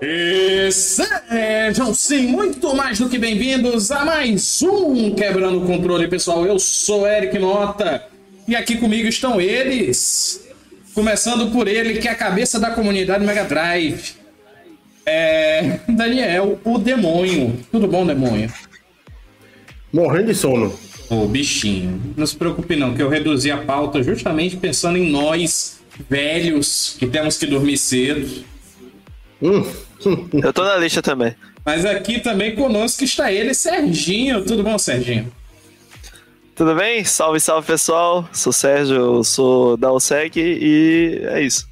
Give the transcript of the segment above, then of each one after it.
E sejam sim muito mais do que bem-vindos a mais um Quebrando o Controle, pessoal. Eu sou Eric Mota e aqui comigo estão eles. Começando por ele, que é a cabeça da comunidade Mega Drive. É. Daniel, o demônio. Tudo bom, demônio? Morrendo de sono. Ô, bichinho. Não se preocupe, não, que eu reduzi a pauta justamente pensando em nós, velhos, que temos que dormir cedo. Hum. Eu tô na lista também. Mas aqui também conosco está ele, Serginho. Tudo bom, Serginho? Tudo bem? Salve, salve pessoal. Sou Sérgio, sou da OSEC e é isso.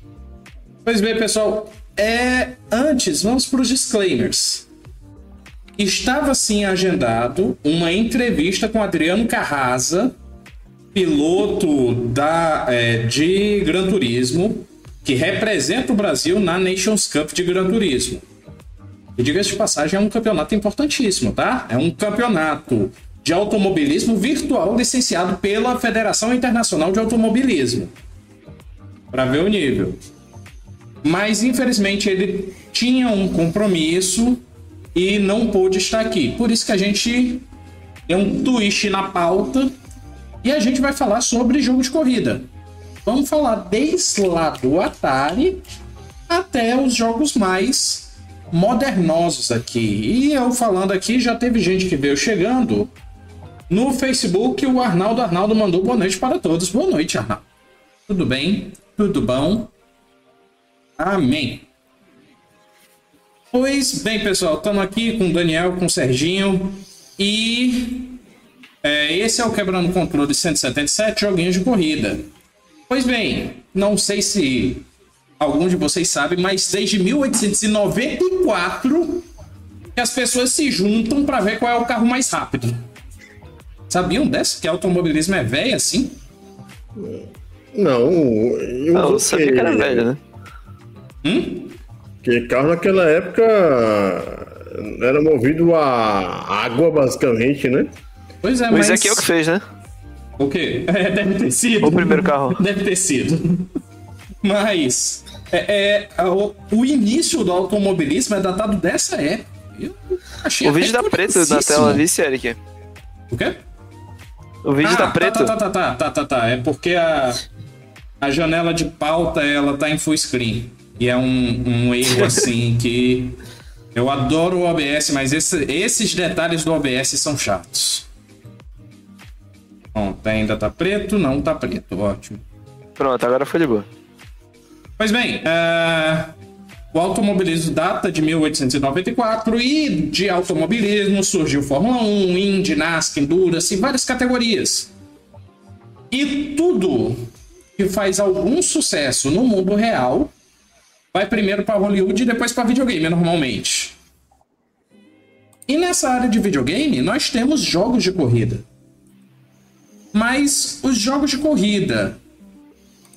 Pois bem, pessoal. É, antes, vamos para os disclaimers. Estava sim agendado uma entrevista com Adriano Carrasa, piloto da, é, de Gran Turismo, que representa o Brasil na Nations Cup de Gran Turismo. E diga-se de passagem, é um campeonato importantíssimo, tá? É um campeonato de automobilismo virtual licenciado pela Federação Internacional de Automobilismo. Para ver o nível. Mas infelizmente ele tinha um compromisso e não pôde estar aqui. Por isso que a gente deu um twist na pauta e a gente vai falar sobre jogo de corrida. Vamos falar desde lá do Atari até os jogos mais modernosos aqui. E eu falando aqui, já teve gente que veio chegando. No Facebook, o Arnaldo Arnaldo mandou boa noite para todos. Boa noite, Arnaldo. Tudo bem? Tudo bom? Amém. Pois bem, pessoal, estamos aqui com o Daniel, com o Serginho e é, esse é o Quebrando Controle 177 Joguinhos de Corrida. Pois bem, não sei se algum de vocês sabe, mas desde 1894 que as pessoas se juntam para ver qual é o carro mais rápido. Sabiam dessa? Que automobilismo é velho assim? Não, eu Não, eu sabia que era velho, né? Hum? Porque carro naquela época era movido a água, basicamente, né? Pois é, O mas... Ezequiel que fez, né? O quê? É, deve ter sido. O primeiro carro. Deve ter sido. Mas é, é, o, o início do automobilismo é datado dessa época. Eu achei O vídeo da preto na tela ali, Eric. O quê? O vídeo Ah, da preto. Tá, tá, tá, tá, tá, tá, tá. É porque a, a janela de pauta ela tá em full screen. E é um, um erro assim que. Eu adoro o OBS, mas esse- esses detalhes do OBS são chatos. Bom, tá- ainda tá preto? Não tá preto, ótimo. Pronto, agora foi de boa. Pois bem, é, o automobilismo data de 1894 e de automobilismo surgiu Fórmula 1, Indy, NASCAR, Endurance e várias categorias. E tudo que faz algum sucesso no mundo real vai primeiro para Hollywood e depois para videogame, normalmente. E nessa área de videogame, nós temos jogos de corrida. Mas os jogos de corrida,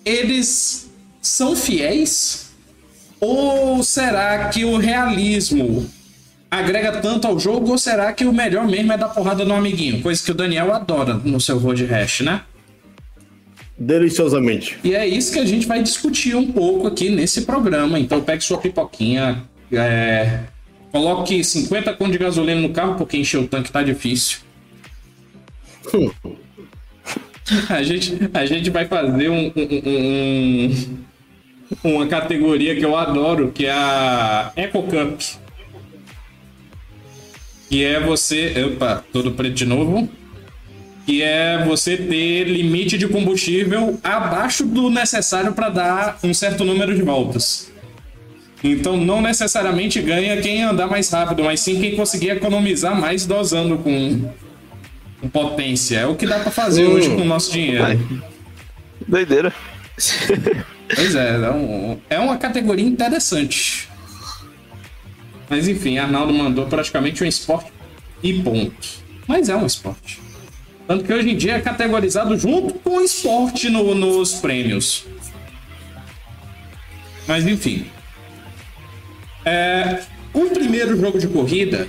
eles são fiéis? Ou será que o realismo agrega tanto ao jogo? Ou será que o melhor mesmo é dar porrada no amiguinho? Coisa que o Daniel adora no seu Road Rash, né? Deliciosamente. E é isso que a gente vai discutir um pouco aqui nesse programa. Então pegue sua pipoquinha, é, coloque 50 conto de gasolina no carro, porque encher o tanque tá difícil. Hum. A gente, a gente vai fazer um, um- um- uma categoria que eu adoro, que é a Eco Cup. Que é você. Opa, todo preto de novo. Que é você ter limite de combustível abaixo do necessário para dar um certo número de voltas. Então não necessariamente ganha quem andar mais rápido, mas sim quem conseguir economizar mais dosando com, com potência. É o que dá para fazer Hum. hoje com o nosso dinheiro. Ai. Doideira. Pois é, é, um- é uma categoria interessante. Mas enfim, Arnaldo mandou praticamente um esporte e ponto. Mas é um esporte. Tanto que hoje em dia é categorizado junto com o esporte no- nos prêmios. Mas enfim. É, o primeiro jogo de corrida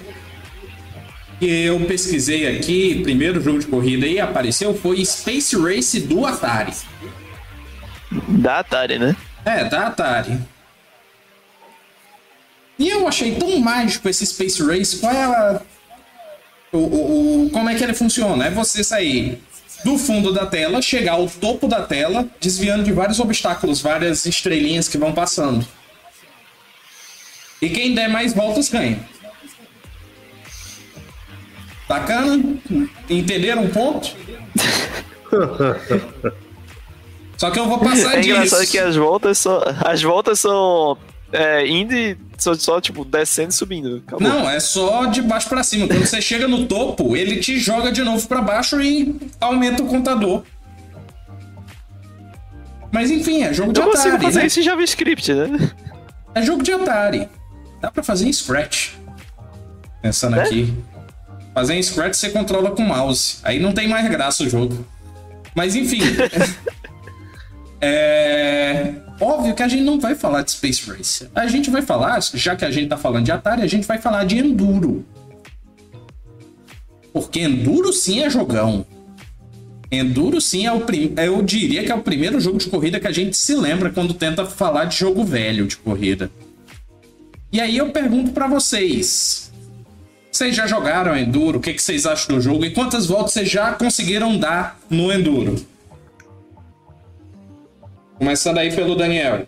que eu pesquisei aqui, primeiro jogo de corrida e apareceu foi Space Race do Atari. Da Atari, né? É, da Atari. E eu achei tão mágico esse Space Race. Qual é a. O, o, o, como é que ele funciona? É você sair do fundo da tela, chegar ao topo da tela, desviando de vários obstáculos, várias estrelinhas que vão passando. E quem der mais voltas ganha. Bacana? Entenderam o ponto? Só que eu vou passar é disso. É engraçado que as voltas são. As voltas são. É, indo e só, só, tipo, descendo e subindo. Acabou. Não, é só de baixo para cima. Quando você chega no topo, ele te joga de novo para baixo e aumenta o contador. Mas enfim, é jogo de eu Atari. Eu consigo fazer né? isso em JavaScript, né? É jogo de Atari. Dá pra fazer em Scratch. Pensando é? aqui. Fazer em Scratch você controla com mouse. Aí não tem mais graça o jogo. Mas enfim. é... Óbvio que a gente não vai falar de Space Race. A gente vai falar, já que a gente tá falando de Atari, a gente vai falar de Enduro. Porque Enduro sim é jogão. Enduro sim é o prim... eu diria que é o primeiro jogo de corrida que a gente se lembra quando tenta falar de jogo velho de corrida. E aí eu pergunto para vocês, vocês já jogaram Enduro? O que, que vocês acham do jogo? E quantas voltas vocês já conseguiram dar no Enduro? Começando aí pelo Daniel.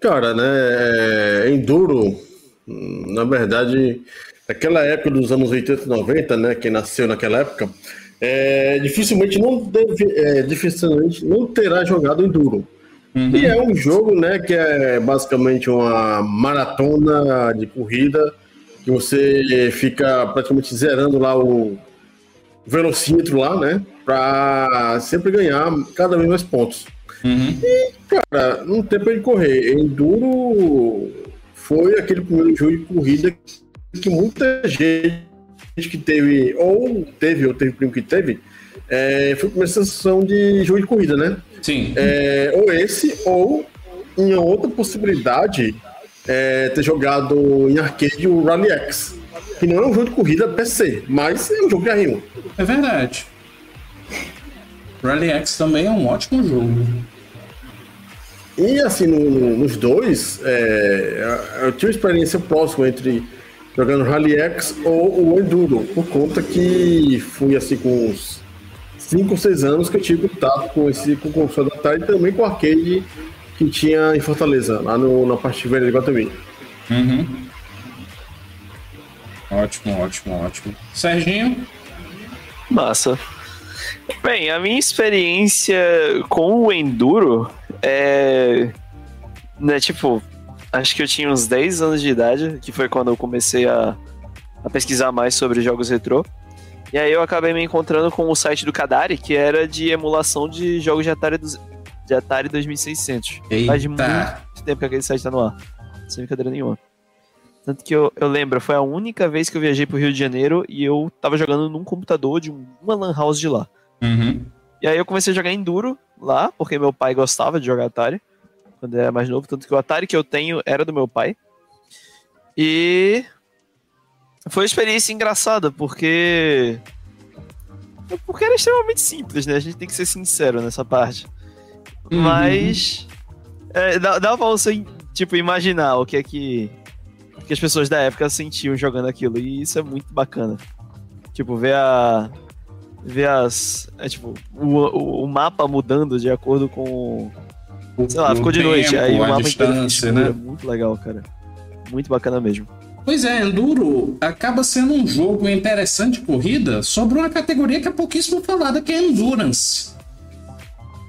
Cara, né? Enduro, na verdade, naquela época dos anos 80 e 90, né? Quem nasceu naquela época, é, dificilmente não deve, é, dificilmente não terá jogado Enduro. Uhum. E é um jogo, né, que é basicamente uma maratona de corrida que você fica praticamente zerando lá o velocímetro lá, né, para sempre ganhar cada vez mais pontos. Uhum. E, cara, não tem pra ele correr. Enduro foi aquele primeiro jogo de corrida que muita gente que teve, ou teve, ou teve primo que teve, é, foi a primeira sensação de jogo de corrida, né? Sim. É, ou esse, ou em outra possibilidade, é, ter jogado em arcade o Rally X. Que não é um jogo de corrida PC, mas é um jogo de arrimo. É verdade. Rally X também é um ótimo jogo. E assim, no, nos dois, é, eu tive uma experiência próxima entre jogando Rally X ou o Enduro, por conta que fui assim com uns 5 ou 6 anos que eu tive contato com esse com o console da Atari e também com o arcade que tinha em Fortaleza, lá no, na parte velha de Guatemi. Uhum. Ótimo, ótimo, ótimo. Serginho? Massa. Bem, a minha experiência com o Enduro é. Né, tipo, acho que eu tinha uns 10 anos de idade, que foi quando eu comecei a, a pesquisar mais sobre jogos retrô. E aí eu acabei me encontrando com o site do Kadari, que era de emulação de jogos de Atari, de Atari 2600. Eita. Faz muito tempo que aquele site tá no ar. Sem brincadeira nenhuma. Tanto que eu, eu lembro, foi a única vez que eu viajei pro Rio de Janeiro e eu tava jogando num computador de uma lan house de lá. Uhum. E aí eu comecei a jogar Enduro lá, porque meu pai gostava de jogar Atari, quando era mais novo. Tanto que o Atari que eu tenho era do meu pai. E foi uma experiência engraçada, porque. Porque era extremamente simples, né? A gente tem que ser sincero nessa parte. Uhum. Mas. É, dá, dá pra você, tipo, imaginar o que é que, que as pessoas da época sentiam jogando aquilo. E isso é muito bacana. Tipo, ver a. Ver as. É, tipo, o, o, o mapa mudando de acordo com. Sei lá, O ficou de tempo, noite. Aí o mapa inteiro distância, né? É muito legal, cara. Muito bacana mesmo. Pois é, Enduro acaba sendo um jogo interessante de corrida sobre uma categoria que é pouquíssimo falada, que é Endurance.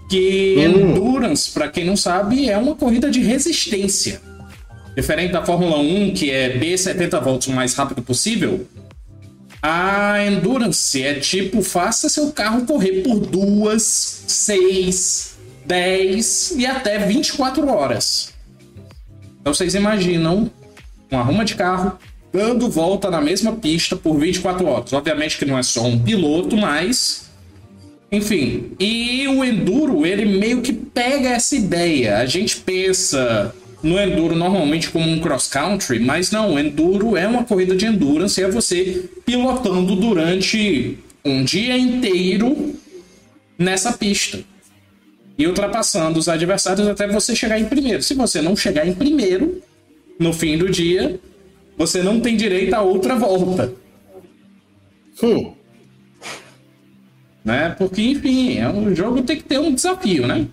Que Hum. Endurance, pra quem não sabe, é uma corrida de resistência. Diferente da Fórmula 1, que é B 70 volts o mais rápido possível, a Endurance é tipo, faça seu carro correr por duas, seis, 10 e até 24 horas. Então vocês imaginam uma ruma de carro dando volta na mesma pista por 24 horas. Obviamente que não é só um piloto, mas. Enfim. E o Enduro, ele meio que pega essa ideia. A gente pensa no enduro normalmente como um cross country, mas não, enduro é uma corrida de endurance, é você pilotando durante um dia inteiro nessa pista e ultrapassando os adversários até você chegar em primeiro. Se você não chegar em primeiro no fim do dia, você não tem direito a outra volta. Hum. Né? Porque, enfim, é um jogo tem que ter um desafio, né?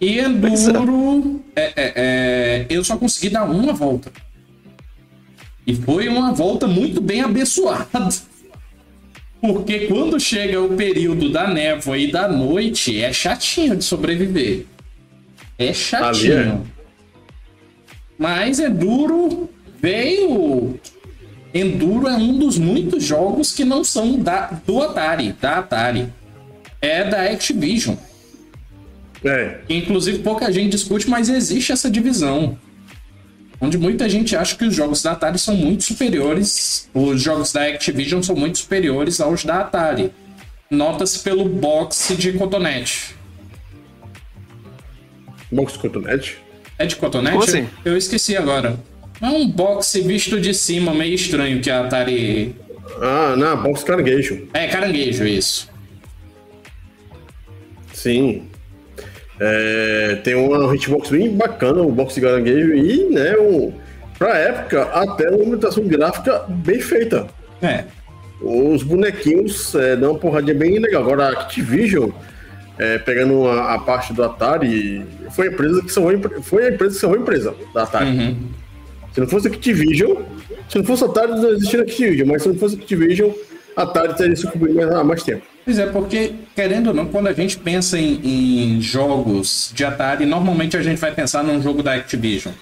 E Enduro, é, é, é, eu só consegui dar uma volta. E foi uma volta muito bem abençoada. Porque quando chega o período da névoa e da noite, é chatinho de sobreviver. É chatinho. Mas Enduro veio. Enduro é um dos muitos jogos que não são da, do Atari, da Atari. É da Activision. É. Inclusive, pouca gente discute, mas existe essa divisão. Onde muita gente acha que os jogos da Atari são muito superiores, os jogos da Activision são muito superiores aos da Atari. Nota-se pelo box de cotonete. Box cotonete? É de cotonete? Como assim? Eu esqueci agora. É um box visto de cima, meio estranho que a Atari. Ah, não, box caranguejo. É, caranguejo, isso. Sim. É, tem uma hitbox bem bacana, um box de caranguejo e, né, um, pra época, até uma imitação gráfica bem feita. É. Os bonequinhos é, dão uma porradinha bem legal. Agora, a Activision, é, pegando a, a parte do Atari, foi a empresa que salvou, foi a empresa que salvou a empresa da Atari. Uhum. Se não fosse a Activision, se não fosse a Atari, não existia a Activision, mas se não fosse a Activision, a Atari teria sucumbido mais, há mais tempo. Pois é, porque, querendo ou não, quando a gente pensa em, em jogos de Atari, normalmente a gente vai pensar num jogo da Activision.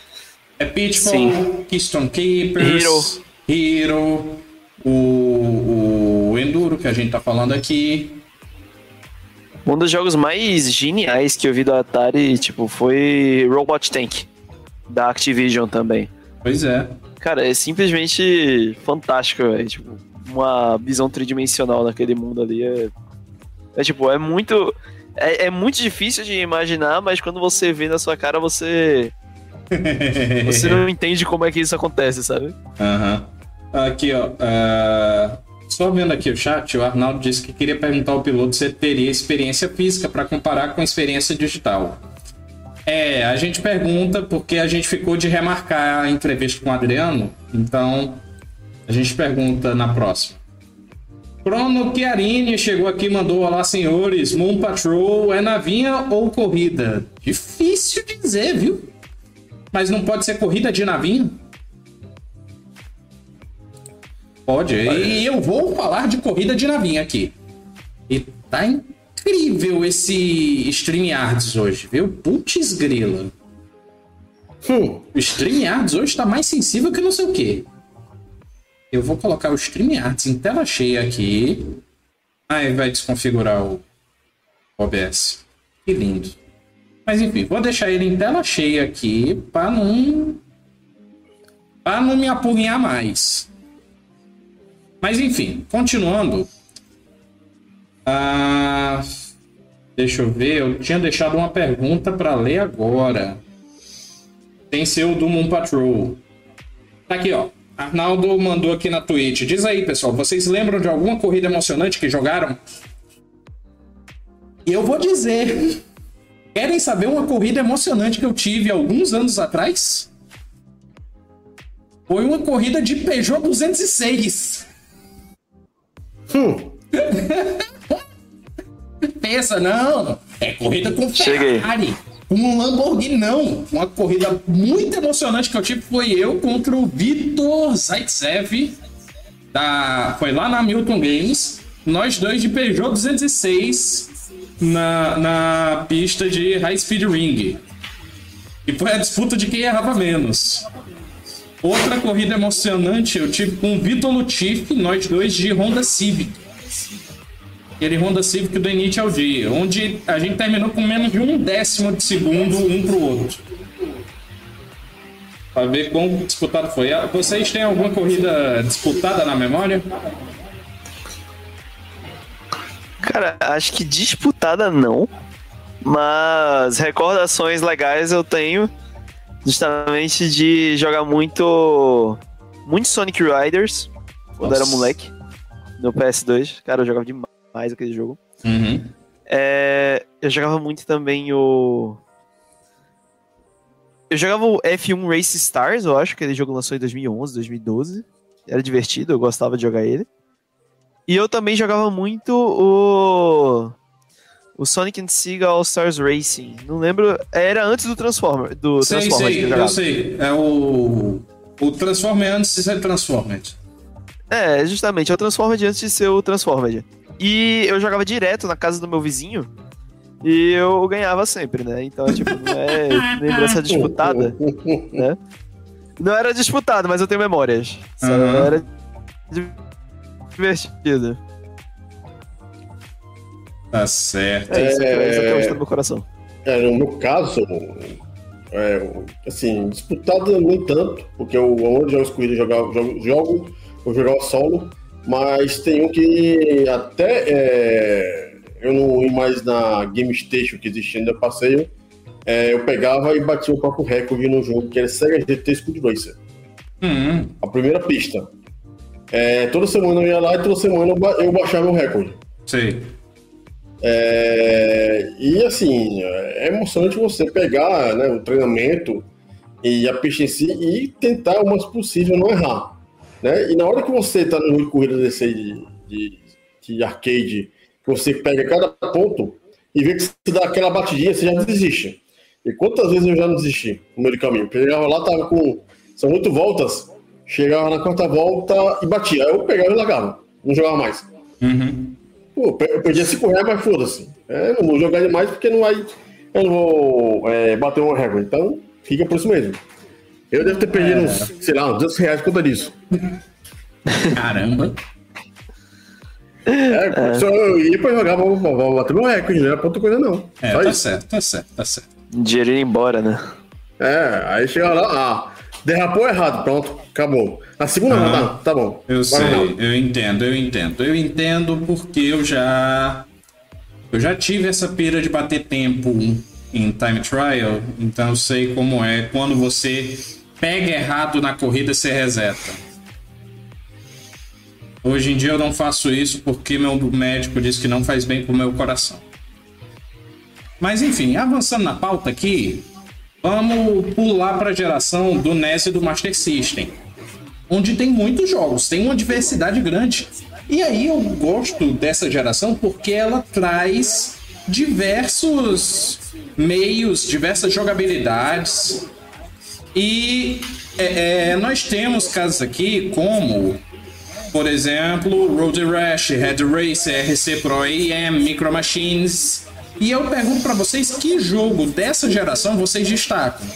É Pitfall, Sim. Keystone Keepers, Hero, o, o Enduro, que a gente tá falando aqui. Um dos jogos mais geniais que eu vi do Atari, tipo, foi Robot Tank, da Activision também. Pois é. Cara, é simplesmente fantástico, velho. Tipo, uma visão tridimensional naquele mundo ali. É, é tipo, é muito. É, é muito difícil de imaginar, mas quando você vê na sua cara, você. Você não entende como é que isso acontece, sabe? Aham. Aqui, ó. ah, só vendo aqui o chat, o Arnaldo disse que queria perguntar ao piloto se ele teria experiência física para comparar com a experiência digital. É, a gente pergunta porque a gente ficou de remarcar a entrevista com o Adriano, então a gente pergunta na próxima. Crono Chiarini chegou aqui e mandou: Olá, senhores. Moon Patrol é navinha ou corrida? Difícil dizer, viu? Mas não pode ser corrida de navinha? Pode. E eu vou falar de corrida de navinha aqui. E tá incrível esse StreamYards hoje, viu? Putz grila. Hum, O StreamYards hoje tá mais sensível que não sei o quê. Eu vou colocar o StreamYards em tela cheia aqui. Aí vai desconfigurar o OBS. Que lindo. Mas enfim, vou deixar ele em tela cheia aqui para não para não me apurrinhar mais. Mas enfim, continuando. Ah, deixa eu ver, eu tinha deixado uma pergunta para ler agora. Tem seu do Moon Patrol. Tá aqui, ó. Arnaldo mandou aqui na Twitch. Diz aí, pessoal, vocês lembram de alguma corrida emocionante que jogaram? E eu vou dizer. Querem saber uma corrida emocionante que eu tive alguns anos atrás? Foi uma corrida de Peugeot 206. hum. Pensa, não. É corrida com Cheguei. Ferrari. Com um Lamborghini, não. Uma corrida muito emocionante que eu tive foi eu contra o Vitor Zaitsev. Da... Foi lá na Milton Games. Nós dois de Peugeot 206 na, na pista de High Speed Ring. E foi a disputa de quem errava menos. Outra corrida emocionante eu tive com o Vitor Lutifi, nós dois de Honda Civic. Aquele Honda Civic do Initial D, onde a gente terminou com menos de um décimo de segundo um pro outro. Pra ver quão disputado foi. Ah, Vocês têm alguma corrida disputada na memória? Cara, acho que disputada não. Mas recordações legais eu tenho. Justamente de jogar muito. Muito Sonic Riders, quando Nossa. era moleque, no PS2. Cara, eu jogava demais aquele jogo. Uhum. É, eu jogava muito também o. Eu jogava o F1 Race Stars, eu acho que aquele jogo lançou em 2011, 2012. Era divertido, eu gostava de jogar ele. E eu também jogava muito o. O Sonic and Sega All Stars Racing. Não lembro. Era antes do Transformer. Do Sei, Transformers que sei, eu eu sei. É o. O Transformer antes de ser Transformed. É, justamente, é o Transformed antes de ser o Transformed. E eu jogava direto na casa do meu vizinho e eu ganhava sempre, né? Então, tipo, não é lembrança disputada, né? Não era disputado, mas eu tenho memórias. Aham. Era di- divertido. Tá certo. É isso, É. no meu coração. É, no meu caso, é, assim, disputado nem tanto, porque eu onde eu jogava, jogo, jogo, eu jogava solo, mas tem um que até é, eu não ia mais na Game Station que existia ainda passeio, é, eu pegava e batia o próprio recorde no jogo, que era Sega GT Speed Racer, Hum, a primeira pista. É, toda semana eu ia lá e toda semana eu, ba- eu baixava o recorde. sei. É, e assim, é emocionante você pegar né, o treinamento e a pista em si e tentar o mais possível não errar. Né? E na hora que você está no de corrida desse aí de, de, de arcade, que você pega cada ponto e vê que você dá aquela batidinha, você já desiste. E quantas vezes eu já não desisti no meio do caminho? Eu chegava lá, tava com. São oito voltas, chegava na quarta volta e batia. Aí eu pegava e largava, não jogava mais. Uhum. Pô, eu perdia 5 reais, mas foda-se. É, não vou jogar demais porque não vai. Eu não vou é, bater uma recorde. Então, fica por isso mesmo. Eu devo ter perdido uns, sei lá, uns 200 reais por conta disso. Caramba. É, Só eu ia pra jogar, vou, vou, vou bater meu recorde, não era pra outra coisa, não. É, Só tá isso. certo, tá certo, tá certo. Dinheiro ia embora, né? É, aí chega lá, ah, derrapou errado, pronto, acabou. Na segunda, Ah, tá, tá bom. Eu sei, eu entendo, eu entendo. Eu entendo porque eu já. Eu já tive essa pira de bater tempo em time trial, então eu sei como é. Quando você pega errado na corrida, você reseta. Hoje em dia eu não faço isso porque meu médico disse que não faz bem pro meu coração. Mas enfim, avançando na pauta aqui, vamos pular para a geração do NES e do Master System onde tem muitos jogos, tem uma diversidade grande. E aí eu gosto dessa geração porque ela traz diversos meios, diversas jogabilidades. E é, é, nós temos casos aqui como, por exemplo, Road Rash, Red Racer, RC Pro AM, Micro Machines. E eu pergunto pra vocês que jogo dessa geração vocês destacam.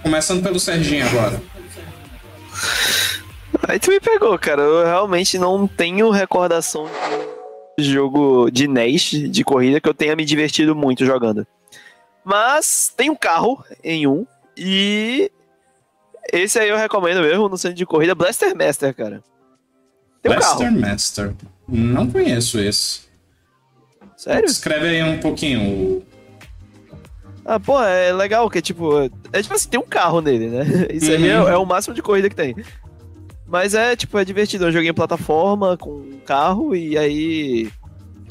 Começando pelo Serginho agora. Aí tu me pegou, cara. Eu realmente não tenho recordação de jogo de NES, de corrida, que eu tenha me divertido muito jogando. Mas tem um carro em um, e esse aí eu recomendo mesmo no centro de corrida, Blaster Master, cara. Tem um Blaster carro. Master. Não conheço esse. Sério? Escreve aí um pouquinho. Ah, pô, é legal que, tipo, é tipo assim, tem um carro nele, né? Isso aí é, Uhum. é o máximo de corrida que tem. Mas é, tipo, é divertido. Eu joguei em plataforma com um carro e aí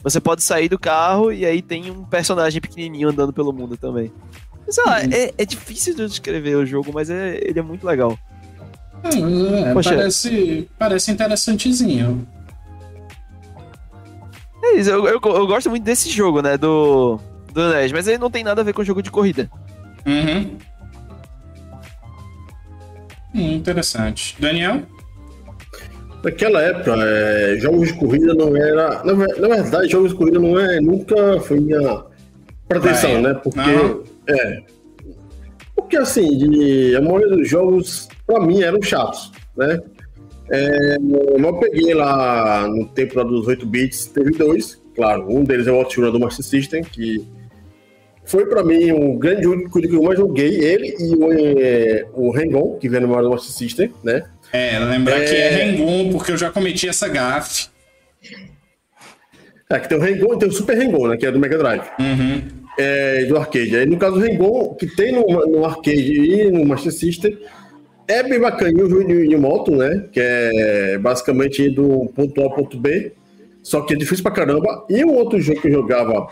você pode sair do carro e aí tem um personagem pequenininho andando pelo mundo também. Sei lá, Uhum. é, é difícil de descrever o jogo, mas é, ele é muito legal. É, Poxa. parece, parece interessantezinho. É isso, eu, eu, eu gosto muito desse jogo, né, do, do NES, mas ele não tem nada a ver com jogo de corrida. Uhum. Hum, interessante. Daniel? Naquela época, é, jogos de corrida não era. Na, na verdade, jogos de corrida não é, nunca foi minha pretensão, Vai. né? Porque. É. Porque assim, de, a maioria dos jogos, pra mim, eram chatos, né? É, eu peguei lá no tempo lá dos 8 bits, teve dois, claro. Um deles é o Outrunner do Master System, que foi pra mim o grande corrida que eu mais joguei. Ele e o, é, o Hang-On, que vem no do Master System, né? É, lembrar É. que é Rengun, porque eu já cometi essa gafe. É, que tem o Hang-On e tem o Super Hang-On, né? Que é do Mega Drive. Uhum. é, do arcade. Aí, no caso, o Rengon, que tem no, no arcade e no Master System, é bem bacaninho o jogo de, de, moto, né? Que é basicamente do ponto A ao ponto B. Só que é difícil pra caramba. E um outro jogo que eu jogava,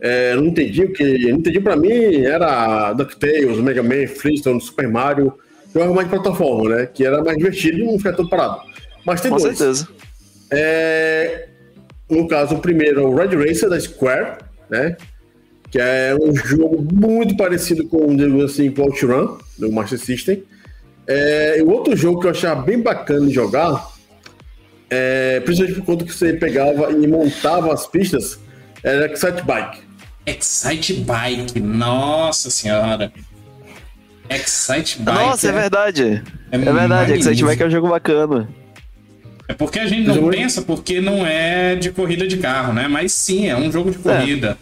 é, não entendi o que. Não entendi pra mim, era DuckTales, Mega Man, Flintstone, Super Mario. Jogava mais de plataforma, né? Que era mais divertido e não ficar todo parado. Mas tem Com dois. certeza. É, no caso, o primeiro é o Red Racer da Square, né? Que é um jogo muito parecido com, digamos assim, o OutRun, do Master System. É, o outro jogo que eu achava bem bacana de jogar, é, principalmente por conta que você pegava e montava as pistas, era Excite Bike. Excite Bike, nossa senhora. Excite Bike. Nossa, é, verdade. É, é verdade, Excite Bike é um jogo bacana. É porque a gente não jogo... pensa porque não é de corrida de carro, né? Mas sim, é um jogo de corrida.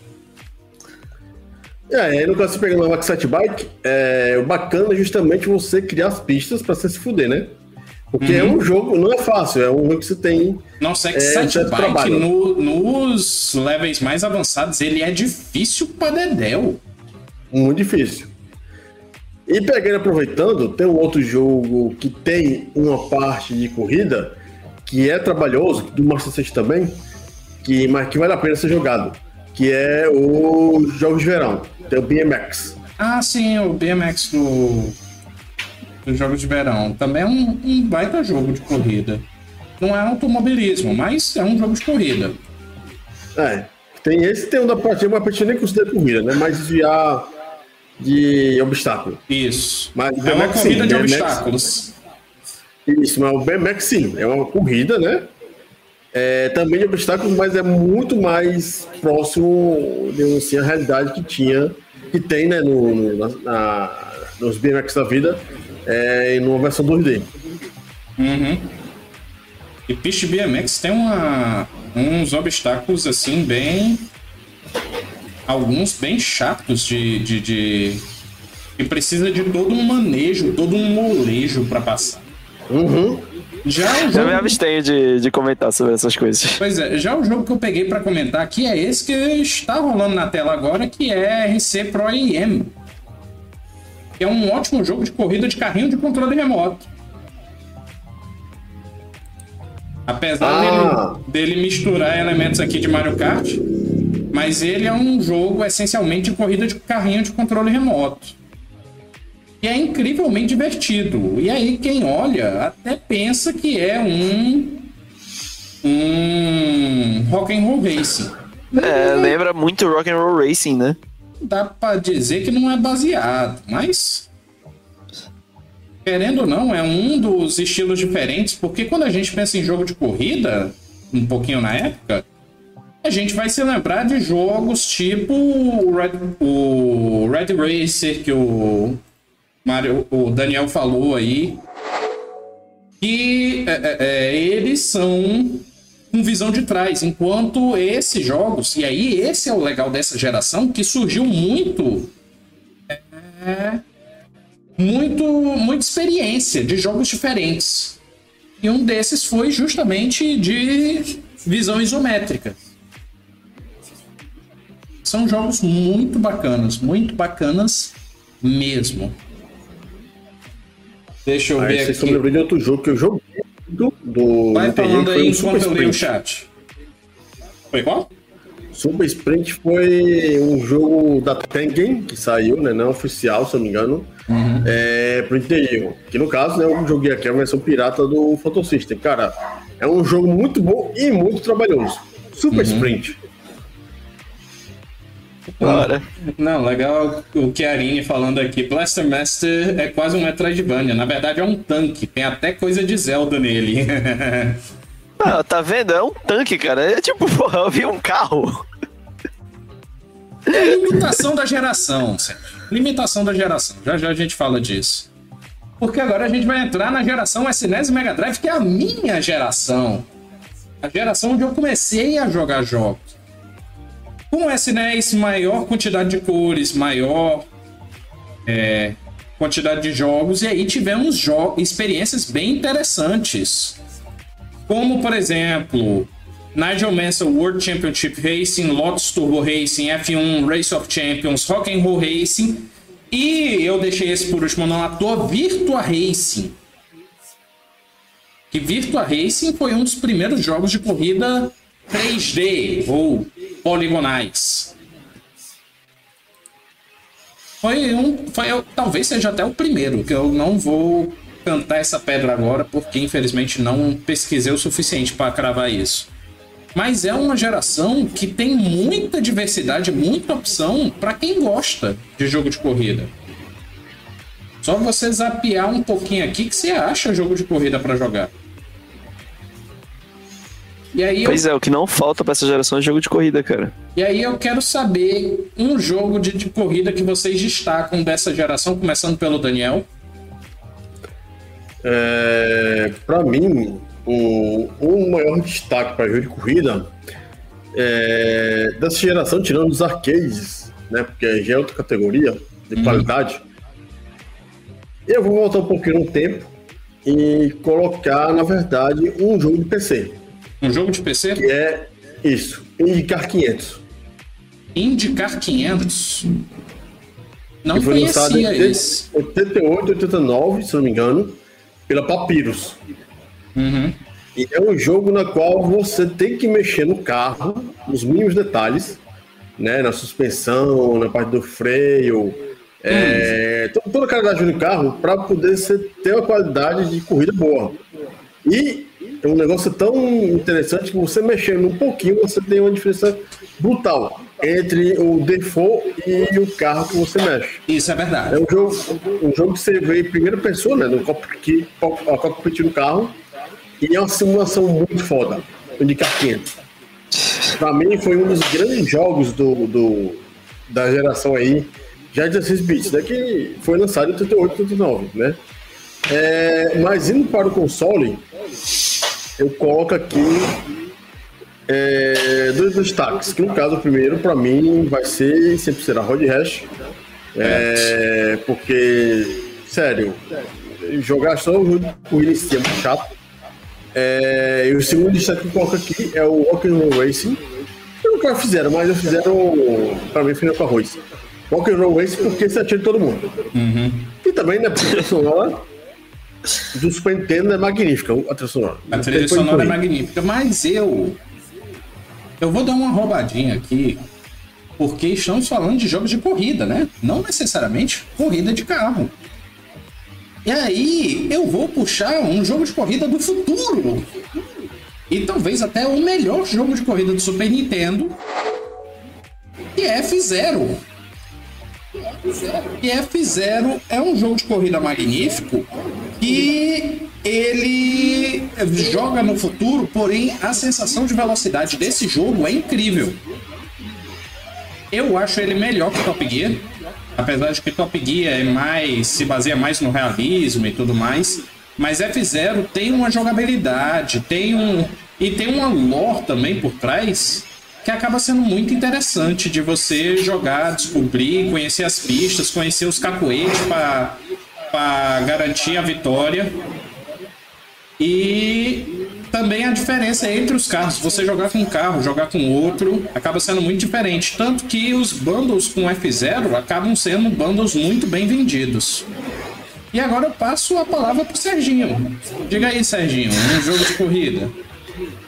É, aí no caso você pega uma Excite Bike, é, o bacana é justamente você criar as pistas para você se fuder, né? Porque uhum. é um jogo, não é fácil, é um jogo que você tem. Nossa, Excite é, Bike no, nos levels mais avançados, ele é difícil pra Dedéu. Muito difícil. E pegando aproveitando, tem um outro jogo que tem uma parte de corrida que é trabalhoso, do Master System também, que, mas que vale a pena ser jogado, que é o Jogos de Verão, tem o BMX. Ah, sim, o BMX do, do Jogos de Verão. Também é um, um baita jogo de corrida. Não é automobilismo, mas é um jogo de corrida. É, tem esse tem um da partida, mas a partida nem considera corrida, né? Mas desviar de obstáculo. Isso. Mas é uma corrida sim, de BMX, obstáculos. Isso, mas o BMX sim, é uma corrida, né? É, também de obstáculos, mas é muito mais próximo, digamos assim, à realidade que tinha, que tem, né, no, no na, nos BMX da vida, é, numa versão 2D. Uhum. E Pitch BMX tem uma, uns obstáculos, assim, bem... Alguns bem chatos de, de, de... que precisa de todo um manejo, todo um molejo para passar. Uhum. Já, jogo... já me abstenho de, de comentar sobre essas coisas. Pois é, já o jogo que eu peguei para comentar aqui é esse que está rolando na tela agora, que é RC Pro IM. Que é um ótimo jogo de corrida de carrinho de controle remoto. Apesar ah. dele, dele misturar elementos aqui de Mario Kart, mas ele é um jogo essencialmente de corrida de carrinho de controle remoto que é incrivelmente divertido. E aí quem olha até pensa que é um um rock and roll racing. É, lembra muito rock and roll racing, né? Dá para dizer que não é baseado, mas querendo ou não, é um dos estilos diferentes, porque quando a gente pensa em jogo de corrida, um pouquinho na época, a gente vai se lembrar de jogos tipo o Red, o Red Racer que o Mário, o Daniel falou aí que é, é, é, eles são com visão de trás, enquanto esses jogos, e aí esse é o legal dessa geração, que surgiu muito é, muito muita experiência de jogos diferentes. E um desses foi justamente de visão isométrica. São jogos muito bacanas, muito bacanas mesmo. Deixa eu aí ver aqui. Você de outro jogo que eu joguei do, do Vai falando aí enquanto eu leio o chat. Foi qual? Super Sprint foi um jogo da Tengen que saiu, né? Não oficial, se eu não me engano. Uhum. É, pro Nintendo. Que no caso, né, eu joguei aqui a versão pirata do Photo System. Cara, é um jogo muito bom e muito trabalhoso. Super uhum. Sprint. Bora. Não, legal o Chiarini falando aqui. Blaster Master é quase um Metroidvania. Na verdade, é um tanque. Tem até coisa de Zelda nele. Ah, tá vendo? É um tanque, cara. É tipo, porra, eu vi um carro. É limitação da geração, Limitação da geração. Já já a gente fala disso. Porque agora a gente vai entrar na geração SNES Mega Drive, que é a minha geração. A geração onde eu comecei a jogar jogos. Com SNES, maior quantidade de cores, maior é, quantidade de jogos, e aí tivemos jo experiências bem interessantes. Como, por exemplo, Nigel Mansell World Championship Racing, Lotus Turbo Racing, F1 Race of Champions, Rock'n'Roll Racing e eu deixei esse por último não à toa, Virtua Racing. Que Virtua Racing foi um dos primeiros jogos de corrida 3D ou poligonais. Foi um, foi, talvez seja até o primeiro, que eu não vou cantar essa pedra agora, porque infelizmente não pesquisei o suficiente para cravar isso. Mas é uma geração que tem muita diversidade, muita opção para quem gosta de jogo de corrida. Só você zapear um pouquinho aqui que você acha jogo de corrida para jogar. E aí pois eu... é, o que não falta para essa geração é jogo de corrida, cara. E aí eu quero saber um jogo de, de corrida que vocês destacam dessa geração, começando pelo Daniel. É, para mim, o, o maior destaque para jogo de corrida é, dessa geração, tirando os arcades, né? Porque já é outra categoria de uhum. qualidade. Eu vou voltar um pouquinho no tempo e colocar, na verdade, um jogo de PC. Um jogo de PC? Que é isso, Indicar 500. Indicar 500? Não que foi lançado em 88, 89, se não me engano pela Papyrus. Uhum. E é um jogo na qual você tem que mexer no carro, nos mínimos detalhes, né? Na suspensão, na parte do freio, é, uhum. toda a qualidade do carro para poder você ter uma qualidade de corrida boa. E é um negócio tão interessante que você mexendo um pouquinho, você tem uma diferença brutal entre o default e o carro que você mexe. Isso é verdade. É um jogo, um jogo que você vê em primeira pessoa, né? No cockpit, cockpit do carro. E é uma simulação muito foda. De500. Pra mim foi um dos grandes jogos do, do da geração aí, já 16 bits, né? Que foi lançado em 88, 89, né? É, mas indo para o console, eu coloco aqui é, dois destaques, que no caso o primeiro para mim vai ser sempre será Rod Hash, é, porque sério, jogar só o jogo em si é muito chato. É, e o segundo destaque que eu coloco aqui é o Rock'n'Roll Racing. Eu nunca fizeram, mas eu fizeram para mim feijão com arroz. Rock'n'Roll Racing porque você atira todo mundo. Uhum. E também, né, porque a sonora do Super Nintendo é magnífica, a trilha sonora. A trilha sonora é magnífica, mas eu eu vou dar uma roubadinha aqui, porque estamos falando de jogos de corrida, né? Não necessariamente corrida de carro. E aí eu vou puxar um jogo de corrida do futuro. E talvez até o melhor jogo de corrida do Super Nintendo, que é F-Zero. E F-Zero é um jogo de corrida magnífico que ele joga no futuro, porém a sensação de velocidade desse jogo é incrível. Eu acho ele melhor que Top Gear, apesar de que Top Gear é mais se baseia mais no realismo e tudo mais, mas F0 tem uma jogabilidade, tem um e tem uma lore também por trás que acaba sendo muito interessante de você jogar, descobrir, conhecer as pistas, conhecer os cacoetes para garantir a vitória. E também a diferença entre os carros. Você jogar com um carro, jogar com outro, acaba sendo muito diferente. Tanto que os bundles com F0 acabam sendo bundles muito bem vendidos. E agora eu passo a palavra pro Serginho. Diga aí, Serginho, um jogo de corrida.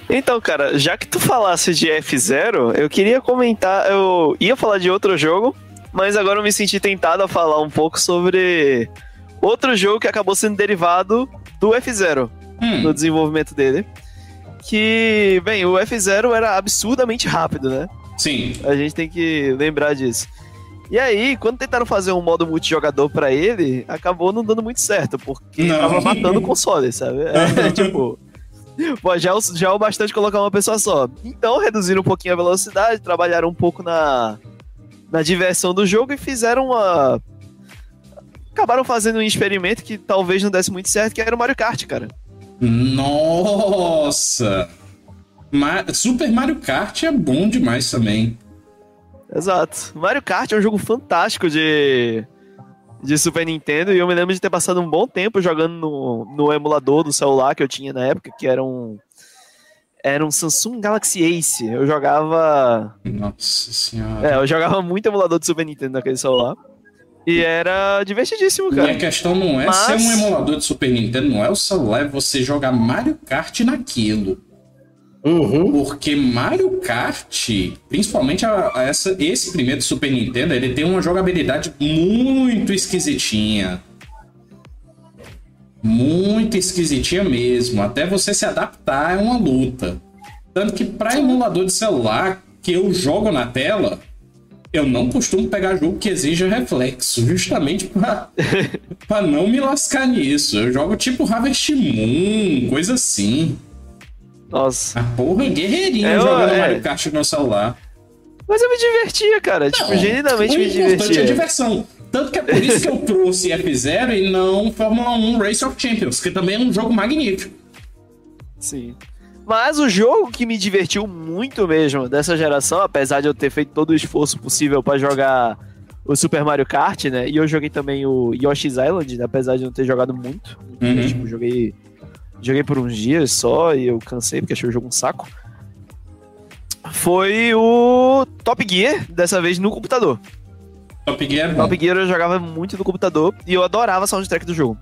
Então, cara, já que tu falasse de F0, eu queria comentar. Eu ia falar de outro jogo, mas agora eu me senti tentado a falar um pouco sobre outro jogo que acabou sendo derivado do F0 hum. no desenvolvimento dele. Que, bem, o F0 era absurdamente rápido, né? Sim. A gente tem que lembrar disso. E aí, quando tentaram fazer um modo multijogador para ele, acabou não dando muito certo, porque não. tava matando o console, sabe? É, tipo, Pô, já, é já é o bastante colocar uma pessoa só. Então, reduziram um pouquinho a velocidade, trabalharam um pouco na, na diversão do jogo e fizeram uma. Acabaram fazendo um experimento que talvez não desse muito certo, que era o Mario Kart, cara. Nossa! Super Mario Kart é bom demais também. Exato. Mario Kart é um jogo fantástico de de Super Nintendo e eu me lembro de ter passado um bom tempo jogando no, no emulador do celular que eu tinha na época, que era um. era um Samsung Galaxy Ace. Eu jogava. Nossa senhora. É, eu jogava muito emulador de Super Nintendo naquele celular. E era divertidíssimo, E cara. a questão não é Mas- ser um emulador de Super Nintendo, não é o celular, é você jogar Mario Kart naquilo. Uhum. Porque Mario Kart, principalmente a- a essa, esse primeiro Super Nintendo, ele tem uma jogabilidade muito esquisitinha. Muito esquisitinha mesmo. Até você se adaptar é uma luta. Tanto que para emulador de celular que eu jogo na tela, eu não costumo pegar jogo que exija reflexo, justamente pra, pra não me lascar nisso. Eu jogo tipo Harvest Moon, coisa assim. Nossa. A porra, guerreirinho É, jogando é. Mario Kart no celular. Mas eu me divertia, cara. Tipo, Não, genuinamente o me importante é a divertia. diversão. Tanto que é por isso que eu trouxe F0 e não Fórmula 1 Race of Champions, que também é um jogo magnífico. Sim. Mas o jogo que me divertiu muito mesmo dessa geração, apesar de eu ter feito todo o esforço possível pra jogar o Super Mario Kart, né? E eu joguei também o Yoshi's Island, né? apesar de não ter jogado muito. Uhum. Eu, tipo, joguei, joguei por uns dias só e eu cansei porque achei o jogo um saco. Foi o Top Gear, dessa vez no computador. Top Gear é bom. Top Gear eu jogava muito no computador e eu adorava a soundtrack do jogo.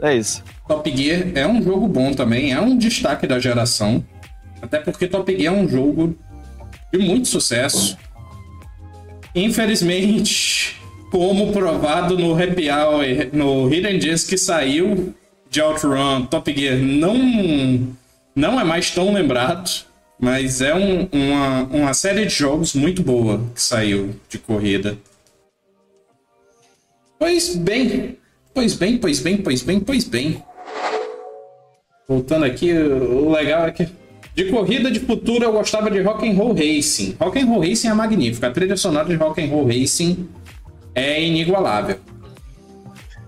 É isso. Top Gear é um jogo bom também, é um destaque da geração. Até porque Top Gear é um jogo de muito sucesso. Infelizmente, como provado no Happy Hour, no Hidden Gems que saiu de Outrun, Top Gear não, não é mais tão lembrado. Mas é um- uma, uma série de jogos muito boa que saiu de corrida. Pois bem, pois bem, pois bem, pois bem, pois bem. Voltando aqui, o legal é que de corrida de futuro eu gostava de Rock and Roll Racing. Rock and Roll Racing é magnífico. A trilha sonora de Rock and Roll Racing é inigualável.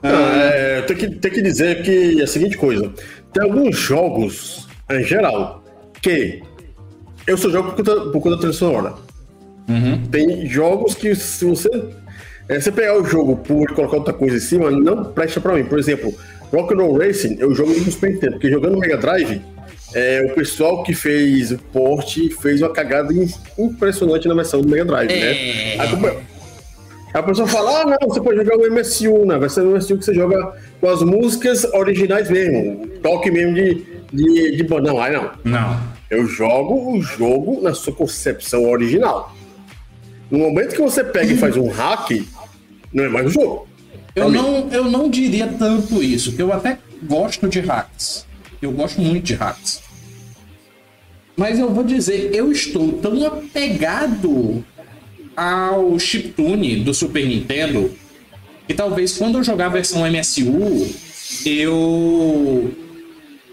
É, tem, que, tem que dizer que é a seguinte coisa: tem alguns jogos, em geral, que eu só jogo por conta, por conta da trilha sonora. Tem jogos que, se você, é, você pegar o jogo por colocar outra coisa em cima, não presta pra mim. Por exemplo, Rock and Roll Racing, eu jogo no Super Nintendo, porque jogando no Mega Drive, é, o pessoal que fez o port fez uma cagada im- impressionante na versão do Mega Drive, né? Aí, como- a pessoa fala, ah, não, você pode jogar o MSU, na versão do MSU que você joga com as músicas originais mesmo, toque mesmo de, de, de banda. Não, aí não. Não. Eu jogo o jogo na sua concepção original. No momento que você pega e faz um hack, não é mais um jogo. Eu não, eu não diria tanto isso, que eu até gosto de hacks. Eu gosto muito de hacks. Mas eu vou dizer, eu estou tão apegado ao chiptune do Super Nintendo que talvez quando eu jogar a versão MSU eu